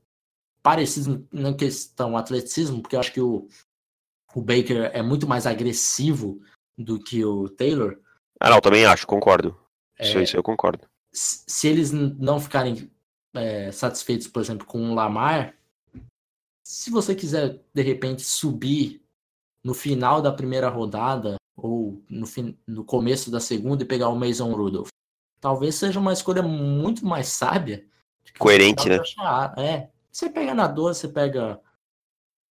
parecidos na questão atleticismo, porque eu acho que o, o Baker é muito mais agressivo do que o Taylor. Ah, não, também acho, concordo. É, isso, isso eu concordo. Se eles não ficarem é, satisfeitos, por exemplo, com o Lamar, se você quiser, de repente, subir no final da primeira rodada ou no, fim, no começo da segunda e pegar o Mason Rudolph, talvez seja uma escolha muito mais sábia. Coerente, né? É. Você pega na 12, você pega,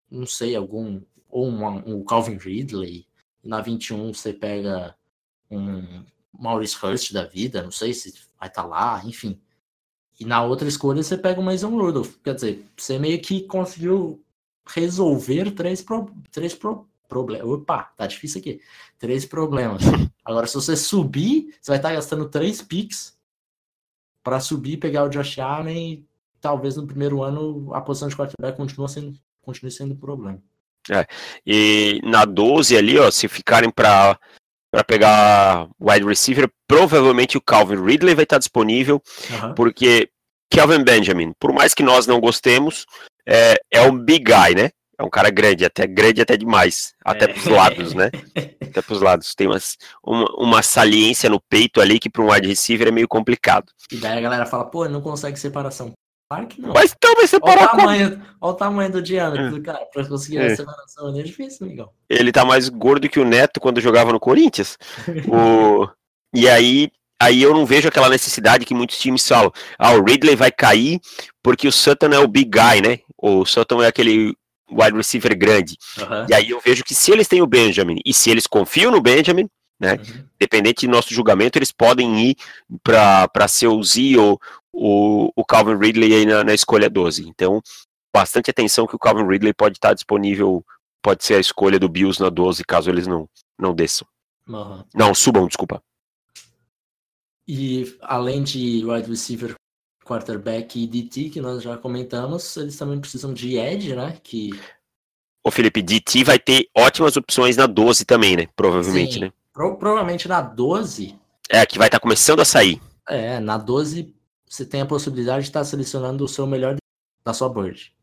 não sei, algum ou um, um Calvin Ridley. Na 21 você pega um Maurice Hurst da vida, não sei se vai estar tá lá, enfim. E na outra escolha você pega o Mason Rudolph. Quer dizer, você meio que conseguiu resolver três, pro, três pro, problemas. Opa, tá difícil aqui. Três problemas. (laughs) Agora, se você subir, você vai estar tá gastando três picks para subir, pegar o Josh Allen e talvez no primeiro ano a posição de quarterback continue sendo, continue sendo um problema. É. E na 12 ali, ó, se ficarem para para pegar wide receiver, provavelmente o Calvin Ridley vai estar disponível, uhum. porque Calvin Benjamin, por mais que nós não gostemos, é, é um big guy, né? É um cara grande, até grande até demais, até é. pros lados, né? (laughs) até pros lados. Tem umas, uma, uma saliência no peito ali que para um wide receiver é meio complicado. E daí a galera fala, pô, não consegue separação. Claro que não. Mas então vai separar olha o, tamanho, olha o tamanho do diâmetro do cara. Pra conseguir é. a separação ali é difícil, amigão. Ele tá mais gordo que o Neto quando jogava no Corinthians. o... E aí, aí eu não vejo aquela necessidade que muitos times falam. Ah, o Ridley vai cair porque o Sutton é o big guy, né? O Sutton é aquele wide receiver grande. Uhum. E aí eu vejo que se eles têm o Benjamin e se eles confiam no Benjamin, né? Uhum. Dependente do nosso julgamento, eles podem ir para ser o Z ou o, o Calvin Ridley aí na, na, escolha 12. Então, bastante atenção que o Calvin Ridley pode estar disponível, pode ser a escolha do Bills na 12, caso eles não, não desçam. Uhum. Não, subam, desculpa. E além de wide receiver, quarterback e DT, que nós já comentamos, eles também precisam de edge, né? Que... O Felipe, DT vai ter ótimas opções na 12 também, né? Provavelmente, Sim, né? Pro provavelmente na 12. É, que vai estar tá começando a sair. É, na 12 você tem a possibilidade de estar tá selecionando o seu melhor da sua board.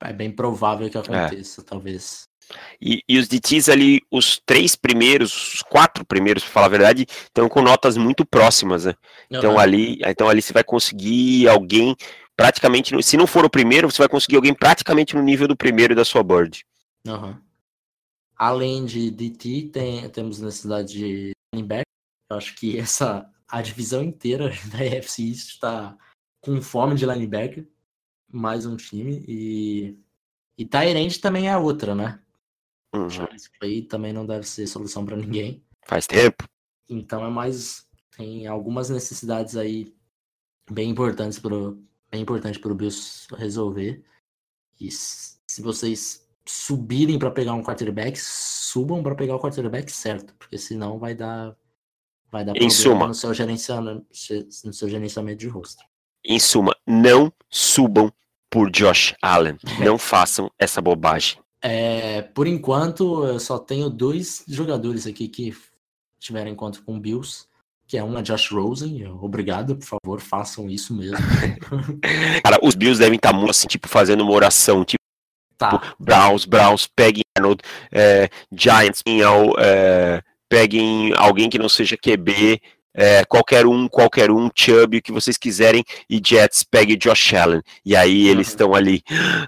É bem provável que aconteça, é. talvez. E, e, os DTs ali, os três primeiros, os quatro primeiros, para falar a verdade, estão com notas muito próximas, né? Uhum. Então ali, então ali você vai conseguir alguém praticamente, se não for o primeiro, você vai conseguir alguém praticamente no nível do primeiro da sua board. Uhum. Além de DT, tem, temos necessidade de linebacker. Eu acho que essa a divisão inteira (laughs) da EFC está com fome de linebacker. Mais um time e e Tyrande também é outra, né? Uhum. Isso aí também não deve ser solução para ninguém. Faz tempo. Então é mais. Tem algumas necessidades aí bem importantes pro, bem importante para o Bills resolver. E se vocês subirem para pegar um quarterback, subam para pegar o quarterback certo, porque senão vai dar vai dar problema suma, no seu gerenciamento no seu gerenciamento de rosto. Em suma, não subam por Josh Allen. (laughs) Não façam essa bobagem. É, por enquanto, eu só tenho dois jogadores aqui que tiveram encontro com o Bills, que é uma Josh Rosen. Obrigado, por favor, façam isso mesmo. (laughs) Cara, os Bills devem estar muito assim, tipo, fazendo uma oração, tipo, tá. Browns, Browns, peguem Arnold, é, Giants, é, peguem alguém que não seja QB, é, qualquer um, qualquer um, Chubb, o que vocês quiserem, e Jets pegue Josh Allen. E aí eles estão uhum. ali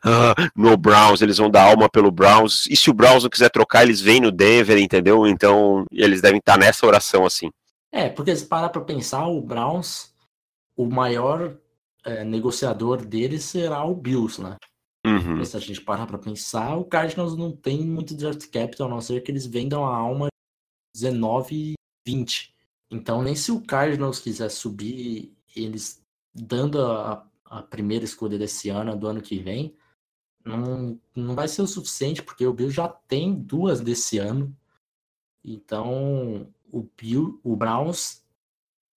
uh, (gasps) no Browns, eles vão dar alma pelo Browns. E se o Browns não quiser trocar, eles vêm no Denver, entendeu? Então eles devem estar nessa oração assim. É, porque se parar para pensar, o Browns, o maior é, negociador deles será o Bills, né? Uhum. Se a gente parar para pensar, o Cardinals não tem muito draft capital, a não ser que eles vendam a alma 19 e 20. Então, nem se o Cardinals quiser subir, eles dando a, a primeira escolha desse ano, do ano que vem, não, não vai ser o suficiente, porque o Bill já tem duas desse ano. Então, o Bill, o Browns,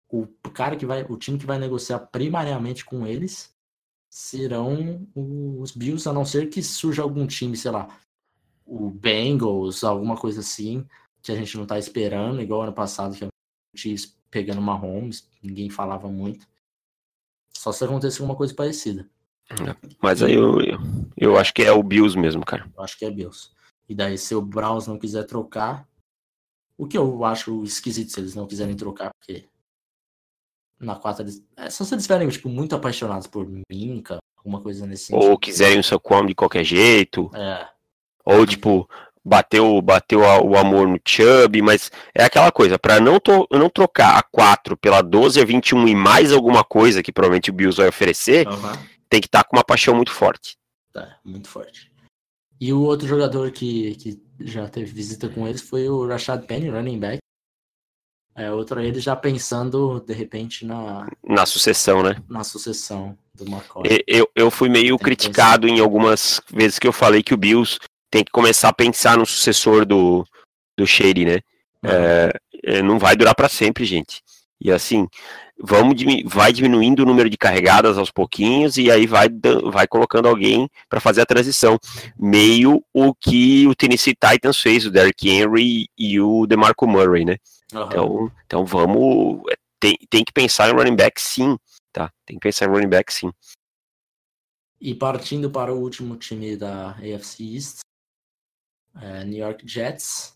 o cara que vai, o time que vai negociar primariamente com eles serão os Bills, a não ser que surja algum time, sei lá, o Bengals, alguma coisa assim, que a gente não tá esperando, igual ano passado que Chiefs pegando uma Holmes, ninguém falava muito. Só se acontecer alguma coisa parecida. É, mas aí eu, eu, eu, acho que é o Bills mesmo, cara. Eu acho que é Bills. E daí, se o Browns não quiser trocar, o que eu acho esquisito se eles não quiserem trocar, porque na quarta eles. É só se eles estiverem, tipo, muito apaixonados por Minka, alguma coisa nesse sentido. Ou quiserem o seu com de qualquer jeito. É. Ou, tipo, bateu bateu o amor no Chubb, mas é aquela coisa, para não, não trocar a 4 pela 12 a 21 e mais alguma coisa que provavelmente o Bills vai oferecer, uhum. tem que estar tá com uma paixão muito forte. Tá, muito forte. E o outro jogador que, que já teve visita com eles foi o Rashad Penny, running back. É, outro ele já pensando, de repente, na... Na sucessão, né? Na sucessão do McCoy. Eu, eu fui meio tem criticado em algumas vezes que eu falei que o Bills tem que começar a pensar no sucessor do, do Shady, né? É, é, não vai durar para sempre, gente. E assim, vamos vai diminuindo o número de carregadas aos pouquinhos e aí vai, vai colocando alguém para fazer a transição. Meio o que o Tennessee Titans fez, o Derrick Henry e o DeMarco Murray, né? Uhum. Então, então vamos. É, tem, tem que pensar em running back sim, tá? Tem que pensar em running back sim. E partindo para o último time da AFC East, é, New York Jets,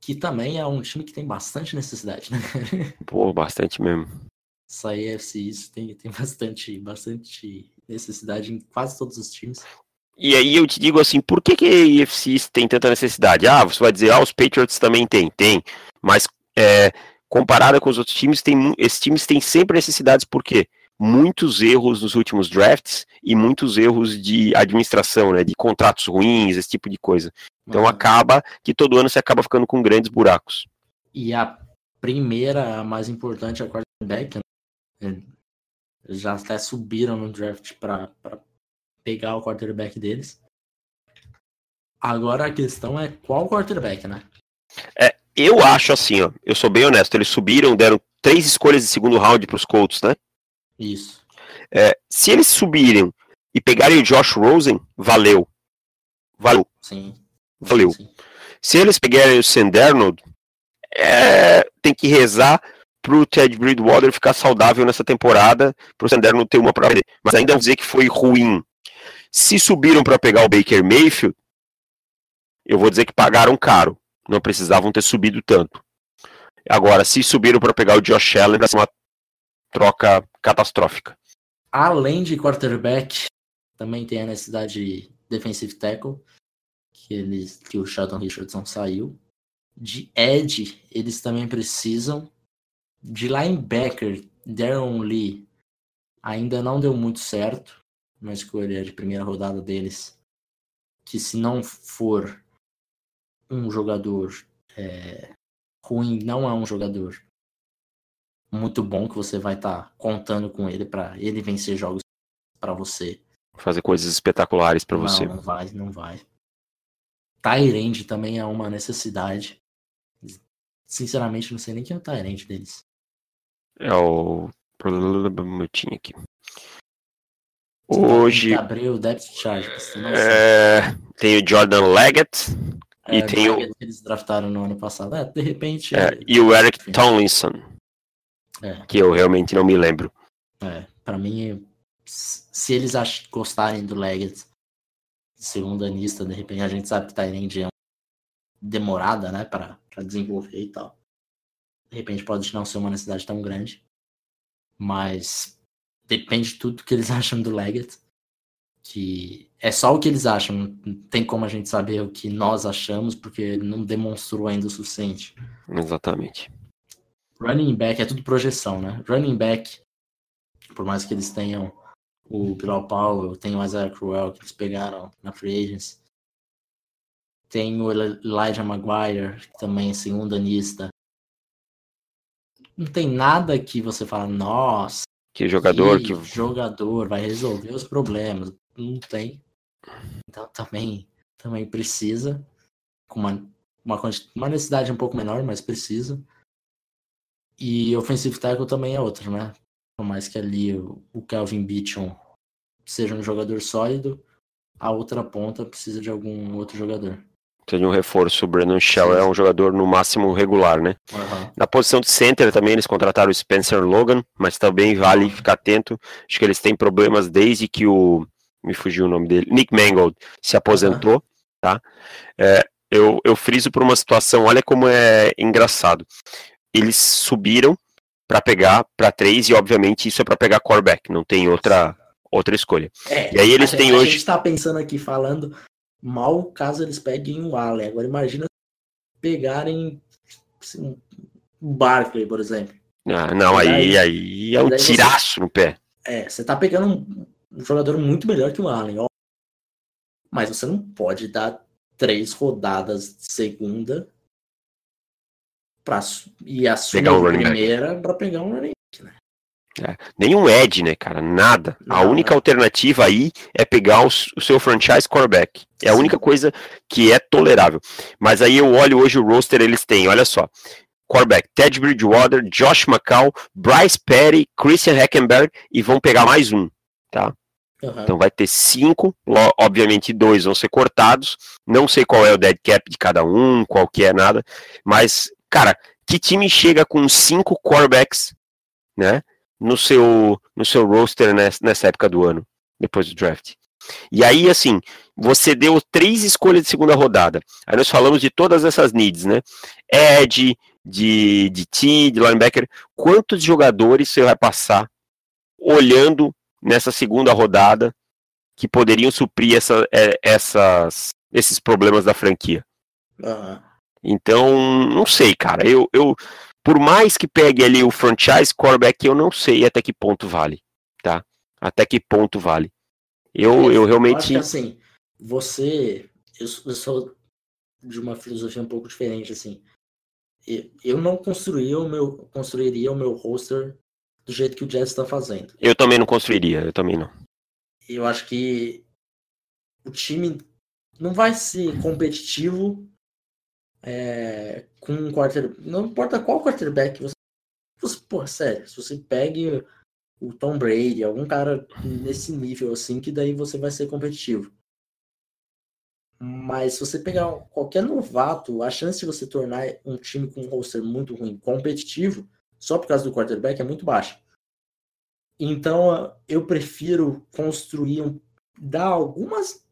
que também é um time que tem bastante necessidade, né? (laughs) Pô, bastante mesmo. FC isso tem, tem bastante, bastante necessidade em quase todos os times. E aí eu te digo assim, por que, que a tem tanta necessidade? Ah, você vai dizer, ah, os Patriots também tem, tem. Mas é, comparada com os outros times, tem, esses times têm sempre necessidades, por quê? Muitos erros nos últimos drafts e muitos erros de administração, né, de contratos ruins, esse tipo de coisa. Então uhum. acaba que todo ano você acaba ficando com grandes buracos. E a primeira, a mais importante, é a quarterback. Né? Já até subiram no draft para pegar o quarterback deles. Agora a questão é qual quarterback, né? É, eu acho assim, ó, eu sou bem honesto, eles subiram, deram três escolhas de segundo round para os Colts, né? Isso. É, se eles subirem e pegarem o Josh Rosen, valeu. Valeu. Sim. Valeu. Sim. Se eles pegarem o Sandernold, é, tem que rezar pro Ted Bridgewater ficar saudável nessa temporada, pro Sandernold ter uma para. Mas ainda vou dizer que foi ruim. Se subiram para pegar o Baker Mayfield, eu vou dizer que pagaram caro. Não precisavam ter subido tanto. Agora, se subiram para pegar o Josh Allen, vai ser uma troca catastrófica. Além de quarterback, também tem a necessidade de defensive tackle, que, eles, que o Sheldon Richardson saiu. De edge, eles também precisam. De linebacker, Darren Lee ainda não deu muito certo. Uma escolha de primeira rodada deles. Que se não for um jogador é, ruim, não é um jogador muito bom que você vai estar tá contando com ele para ele vencer jogos para você. Fazer coisas espetaculares para você. Não vai, não vai. Tyrande também é uma necessidade. Sinceramente, não sei nem quem é o Tyrande deles. É o. Eu tinha aqui. Hoje. Abriu o depth chart. É... Tem o Jordan Leggett. É, e tem o. Eles draftaram no ano passado. É, de repente. É, e o Eric Tomlinson. É. Que eu realmente não me lembro. É, pra mim, se eles gostarem do Leggett, segundo anista, de repente a gente sabe que Tyrande é demorada, né, para desenvolver e tal. De repente pode não ser uma necessidade tão grande, mas depende de tudo que eles (laughs) acham do Leggett, que é só o que eles acham, não tem como a gente saber o que nós achamos, porque ele não demonstrou ainda o suficiente. Exatamente. Running back é tudo projeção, né? Running back, por mais que eles tenham o Bilal Powell, tem o Isaiah Cruel que eles pegaram na Free Agents. Tem o Elijah Maguire, que também é segundo anista. Não tem nada que você fala, nossa. Que jogador que, que jogador vai resolver os problemas. Não tem. Então também, também precisa. Com uma, uma, uma necessidade um pouco menor, mas precisa. E offensive tackle também é outro, né? Por mais que ali o Calvin Beachon seja um jogador sólido, a outra ponta precisa de algum outro jogador. Tem um reforço, o Brandon Shell é um jogador no máximo regular, né? Uhum. Na posição de center também eles contrataram o Spencer Logan, mas também vale ficar atento. Acho que eles têm problemas desde que o. Me fugiu o nome dele. Nick Mangold se aposentou, uhum. tá? É, eu, eu friso por uma situação, olha como é engraçado. Eles subiram para pegar para três e obviamente isso é para pegar quarterback, não tem outra outra escolha. É, e aí eles têm hoje. A gente tá pensando aqui falando mal caso eles peguem o Allen. Agora imagina pegarem assim, um Barkley, por exemplo. Ah, não, aí, aí é um tiraço você... no pé. É, você tá pegando um, um, jogador muito melhor que o Allen, ó. Mas você não pode dar três rodadas de segunda pra, e a sua primeira para pegar um running back, né? É, nenhum Ed, né, cara? Nada. Não, a única alternativa aí é pegar o, o, seu franchise quarterback. É a Sim. única coisa que é tolerável. Mas aí eu olho hoje o roster, eles têm, olha só. Quarterback, Ted Bridgewater, Josh McCall, Bryce Petty, Christian Hackenberg e vão pegar mais um, tá? Uhum. Então vai ter cinco, obviamente dois vão ser cortados. Não sei qual é o dead cap de cada um, qual que é nada, mas cara, que time chega com cinco quarterbacks, né? no seu, no seu roster nessa época do ano, depois do draft. E aí, assim, você deu três escolhas de segunda rodada. Aí nós falamos de todas essas needs, né? Ed, de, de T, de linebacker. Quantos jogadores você vai passar olhando nessa segunda rodada que poderiam suprir essa, é, essas, esses problemas da franquia? Uhum. Então, não sei, cara. Eu, eu, por mais que pegue ali o franchise quarterback, eu não sei até que ponto vale, tá? Até que ponto vale. Eu, é, eu realmente. Eu acho que, assim, você. Eu, eu sou de uma filosofia um pouco diferente, assim. Eu não construiria o meu, construiria o meu roster do jeito que o Jets está fazendo. Eu também não construiria, eu também não. Eu acho que o time não vai ser competitivo é, com um quarterback. Não importa qual quarterback você. você pô, sério, se você pegue o Tom Brady, algum cara nesse nível assim, que daí você vai ser competitivo. Mas se você pegar qualquer novato, a chance de você tornar um time com um roster muito ruim competitivo, só por causa do quarterback, é muito baixa. Então eu prefiro construir um. dar algumas.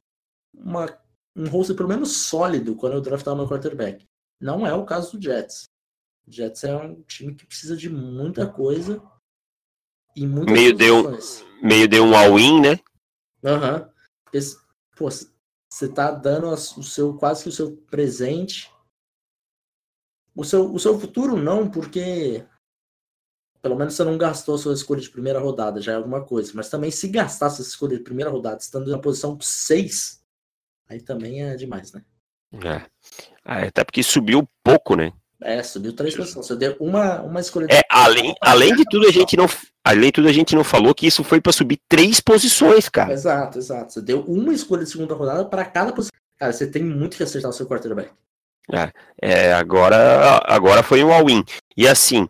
Uma, um roster pelo menos sólido quando eu draftar meu quarterback. Não é o caso do Jets. O Jets é um time que precisa de muita coisa e muitas meio deu meio deu um all-in, né? Aham. Uhum. Pô, você tá dando o seu quase que o seu presente. O seu, o seu futuro não, porque pelo menos você não gastou a sua escolha de primeira rodada, já é alguma coisa. Mas também se gastasse essa escolha de primeira rodada, estando na posição 6, aí também é demais, né? É. Ah, até porque subiu pouco, né? É, subiu três posições. Você deu uma, uma escolha de... É, além, além de tudo, a gente não. Além de tudo, a gente não falou que isso foi para subir três posições, cara. Exato, exato. Você deu uma escolha de segunda rodada para cada posição. Cara, você tem muito que acertar o seu quarterback. É, é agora, agora foi um all-in. E assim,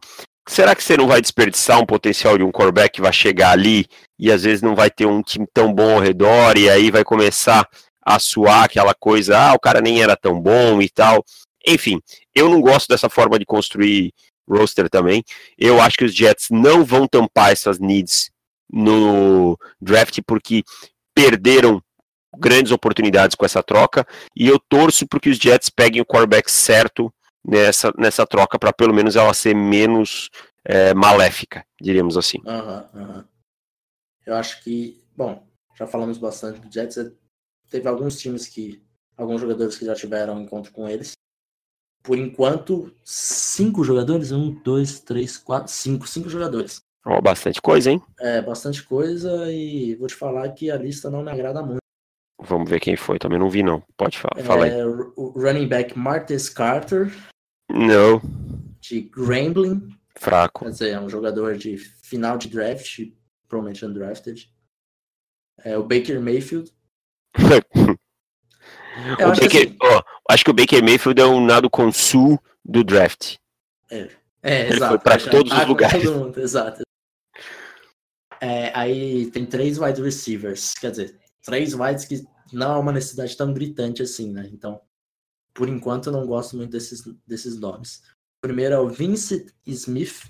será que você não vai desperdiçar um potencial de um quarterback que vai chegar ali e às vezes não vai ter um time tão bom ao redor e aí vai começar a suar aquela coisa, ah, o cara nem era tão bom e tal. Enfim, eu não gosto dessa forma de construir roster também. Eu acho que os Jets não vão tampar essas needs no draft porque perderam grandes oportunidades com essa troca e eu torço para que os Jets peguem o quarterback certo nessa, nessa troca para pelo menos ela ser menos é, maléfica, diríamos assim. Uhum, uhum. Eu acho que, bom, já falamos bastante do Jets, é, teve alguns times que, alguns jogadores que já tiveram encontro com eles por enquanto, cinco jogadores. Um, dois, três, quatro, cinco. Cinco jogadores. Oh, bastante coisa, hein? É, bastante coisa e vou te falar que a lista não me agrada muito. Vamos ver quem foi, também não vi não. Pode falar, é, fala aí. O running back Martes Carter. Não. De Grambling. Fraco. Quer dizer, é um jogador de final de draft, provavelmente undrafted. É o Baker Mayfield. O Baker, assim... ó, acho que o Baker Mayfield é um nado com sul do draft. É, é Ele exato. Foi para todos os lugares. Mundo, exato. É, aí tem três wide receivers, quer dizer, três wides que não é uma necessidade tão gritante assim, né? Então, por enquanto, eu não gosto muito desses, desses nomes. O primeiro é o Vincent Smith,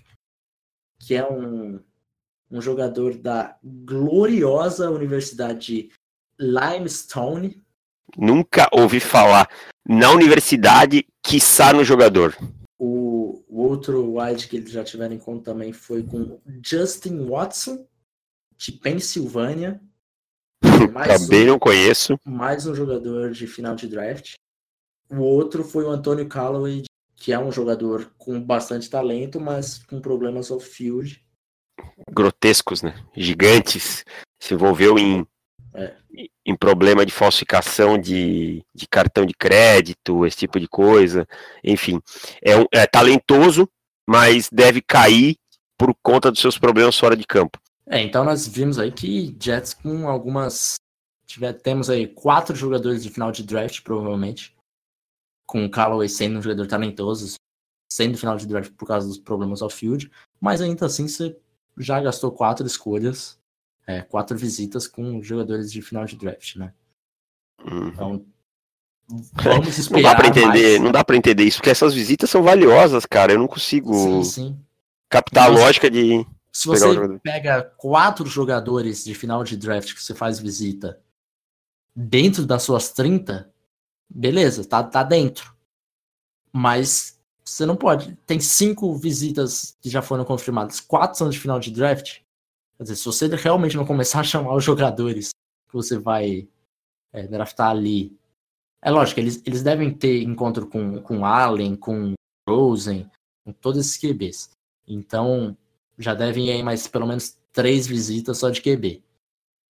que é um, um jogador da gloriosa Universidade de Limestone, Nunca ouvi falar na universidade, quiçá no jogador. O, o outro wide que eles já tiveram em conta também foi com Justin Watson, de Pensilvânia. (laughs) também um, não conheço. Mais um jogador de final de draft. O outro foi o Antônio Callaway, que é um jogador com bastante talento, mas com problemas off-field. Grotescos, né? Gigantes. Se envolveu em é. em problema de falsificação de, de, cartão de crédito, esse tipo de coisa. Enfim, é, um, é talentoso, mas deve cair por conta dos seus problemas fora de campo. É, então nós vimos aí que Jets com algumas. Temos aí quatro jogadores de final de draft, provavelmente. Com o Callaway sendo um jogador talentoso, sendo final de draft por causa dos problemas ao field. Mas ainda assim você já gastou quatro escolhas é, quatro visitas com jogadores de final de draft, né? Uhum. Então, vamos esperar. (laughs) não dá para entender, mais. não dá para entender isso, porque essas visitas são valiosas, cara. Eu não consigo sim, sim. captar a lógica de. Se você pega quatro jogadores de final de draft que você faz visita dentro das suas 30, beleza, tá, tá dentro. Mas você não pode. Tem cinco visitas que já foram confirmadas, quatro são de final de draft. Quer dizer, se você realmente não começar a chamar os jogadores que você vai é, draftar ali. É lógico, eles, eles devem ter encontro com, com Allen, com Rosen, com todos esses QBs. Então, já devem ir aí mais pelo menos três visitas só de QB.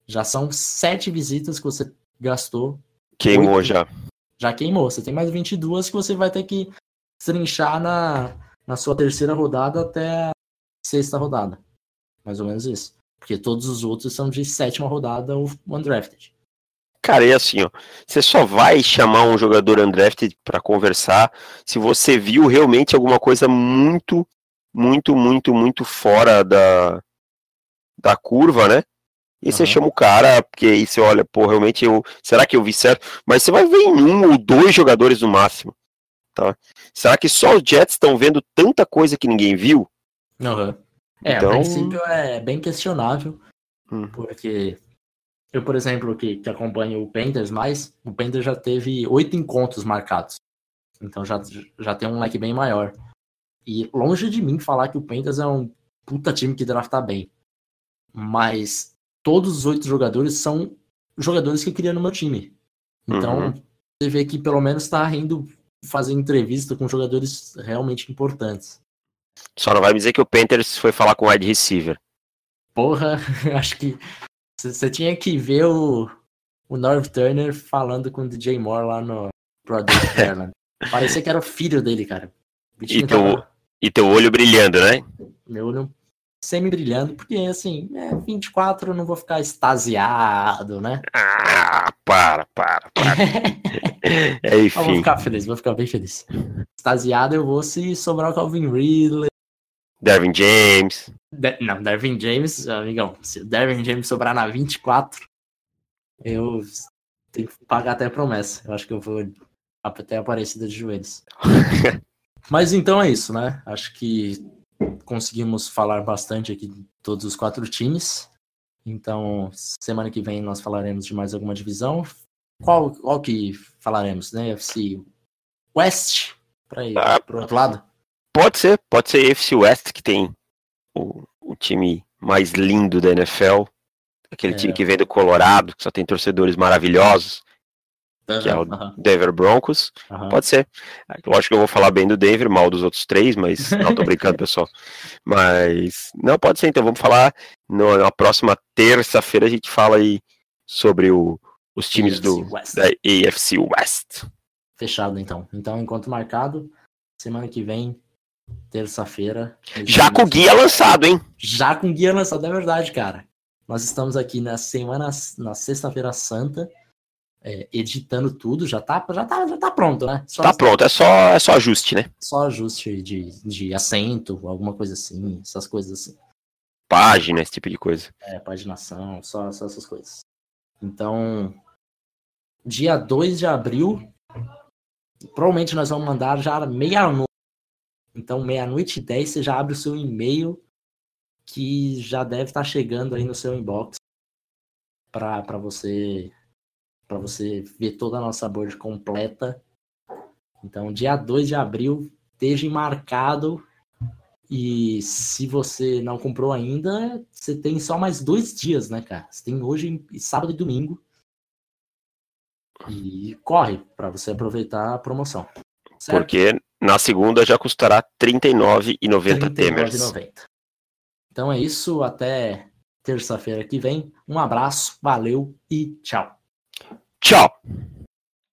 Já são sete visitas que você gastou. Queimou oito, já. Já queimou. Você tem mais 22 que você vai ter que trinchar na, na sua terceira rodada até a sexta rodada. Mais ou menos isso. Porque todos os outros são de sétima rodada ou undrafted. Cara, é assim, ó. Você só vai chamar um jogador undrafted para conversar se você viu realmente alguma coisa muito, muito, muito, muito fora da, da curva, né? E uhum. você chama o cara, porque aí você olha, pô, realmente eu. Será que eu vi certo? Mas você vai ver em um ou dois jogadores no máximo. Tá? Será que só os Jets estão vendo tanta coisa que ninguém viu? Uhum. É, então... a princípio é bem questionável, hum. porque eu, por exemplo, que, que acompanho o Panthers mais, o Panthers já teve oito encontros marcados. Então já, já tem um leque bem maior. E longe de mim falar que o Panthers é um puta time que drafta bem. Mas todos os oito jogadores são jogadores que eu queria no meu time. Então, uhum. você vê que pelo menos está rindo fazer entrevista com jogadores realmente importantes. Só não vai me dizer que o Panthers foi falar com o wide receiver. Porra, (laughs) acho que você tinha que ver o, o Norv Turner falando com o DJ Moore lá no Ireland. (laughs) Parecia que era o filho dele, cara. E teu, tava... e teu olho brilhando, né? Meu olho semi-brilhando, porque assim, é 24 eu não vou ficar extasiado, né? Ah, para, para, para. (laughs) é, enfim. Eu vou ficar feliz, vou ficar bem feliz. Extasiado eu vou se sobrar o Calvin Ridley. Dervin James. De não, Dervin James, amigão, se Dervin James sobrar na 24, eu tenho que pagar até a promessa. Eu acho que eu vou até a Aparecida de joelhos. (laughs) Mas então é isso, né? Acho que conseguimos falar bastante aqui de todos os quatro times. Então, semana que vem nós falaremos de mais alguma divisão. Qual, qual que falaremos, né? FC West, para ir ah, pro outro lado? Pode ser, pode ser FC West, que tem o, o time mais lindo da NFL. Aquele é. time que vem do Colorado, que só tem torcedores maravilhosos que é o Denver Broncos. Pode ser. Lógico que eu vou falar bem do Denver, mal dos outros três, mas (laughs) não tô brincando, pessoal. Mas não pode ser, então vamos falar no, na próxima terça-feira a gente fala aí sobre o, os times AFC do West. da AFC West. Fechado então. Então, enquanto marcado, semana que vem, terça-feira. Já com guia lançado, hein? Já com guia lançado, é verdade, cara. Nós estamos aqui na semana, na sexta-feira santa é, editando tudo, já tá, já tá, já tá pronto, né? Só tá pronto, é só, é só ajuste, né? Só ajuste de, de acento, alguma coisa assim, essas coisas assim. Página, esse tipo de coisa. É, paginação, só, só essas coisas. Então, dia 2 de abril, provavelmente nós vamos mandar já meia-noite. Então, meia-noite e 10, você já abre o seu e-mail que já deve estar tá chegando aí no seu inbox para você para você ver toda a nossa board completa. Então, dia 2 de abril, esteja marcado. E se você não comprou ainda, você tem só mais dois dias, né, cara? Você tem hoje, sábado e domingo. E corre para você aproveitar a promoção. Certo? Porque na segunda já custará R$ 39,90 Temers. Então é isso, até terça-feira que vem. Um abraço, valeu e tchau. Tchau!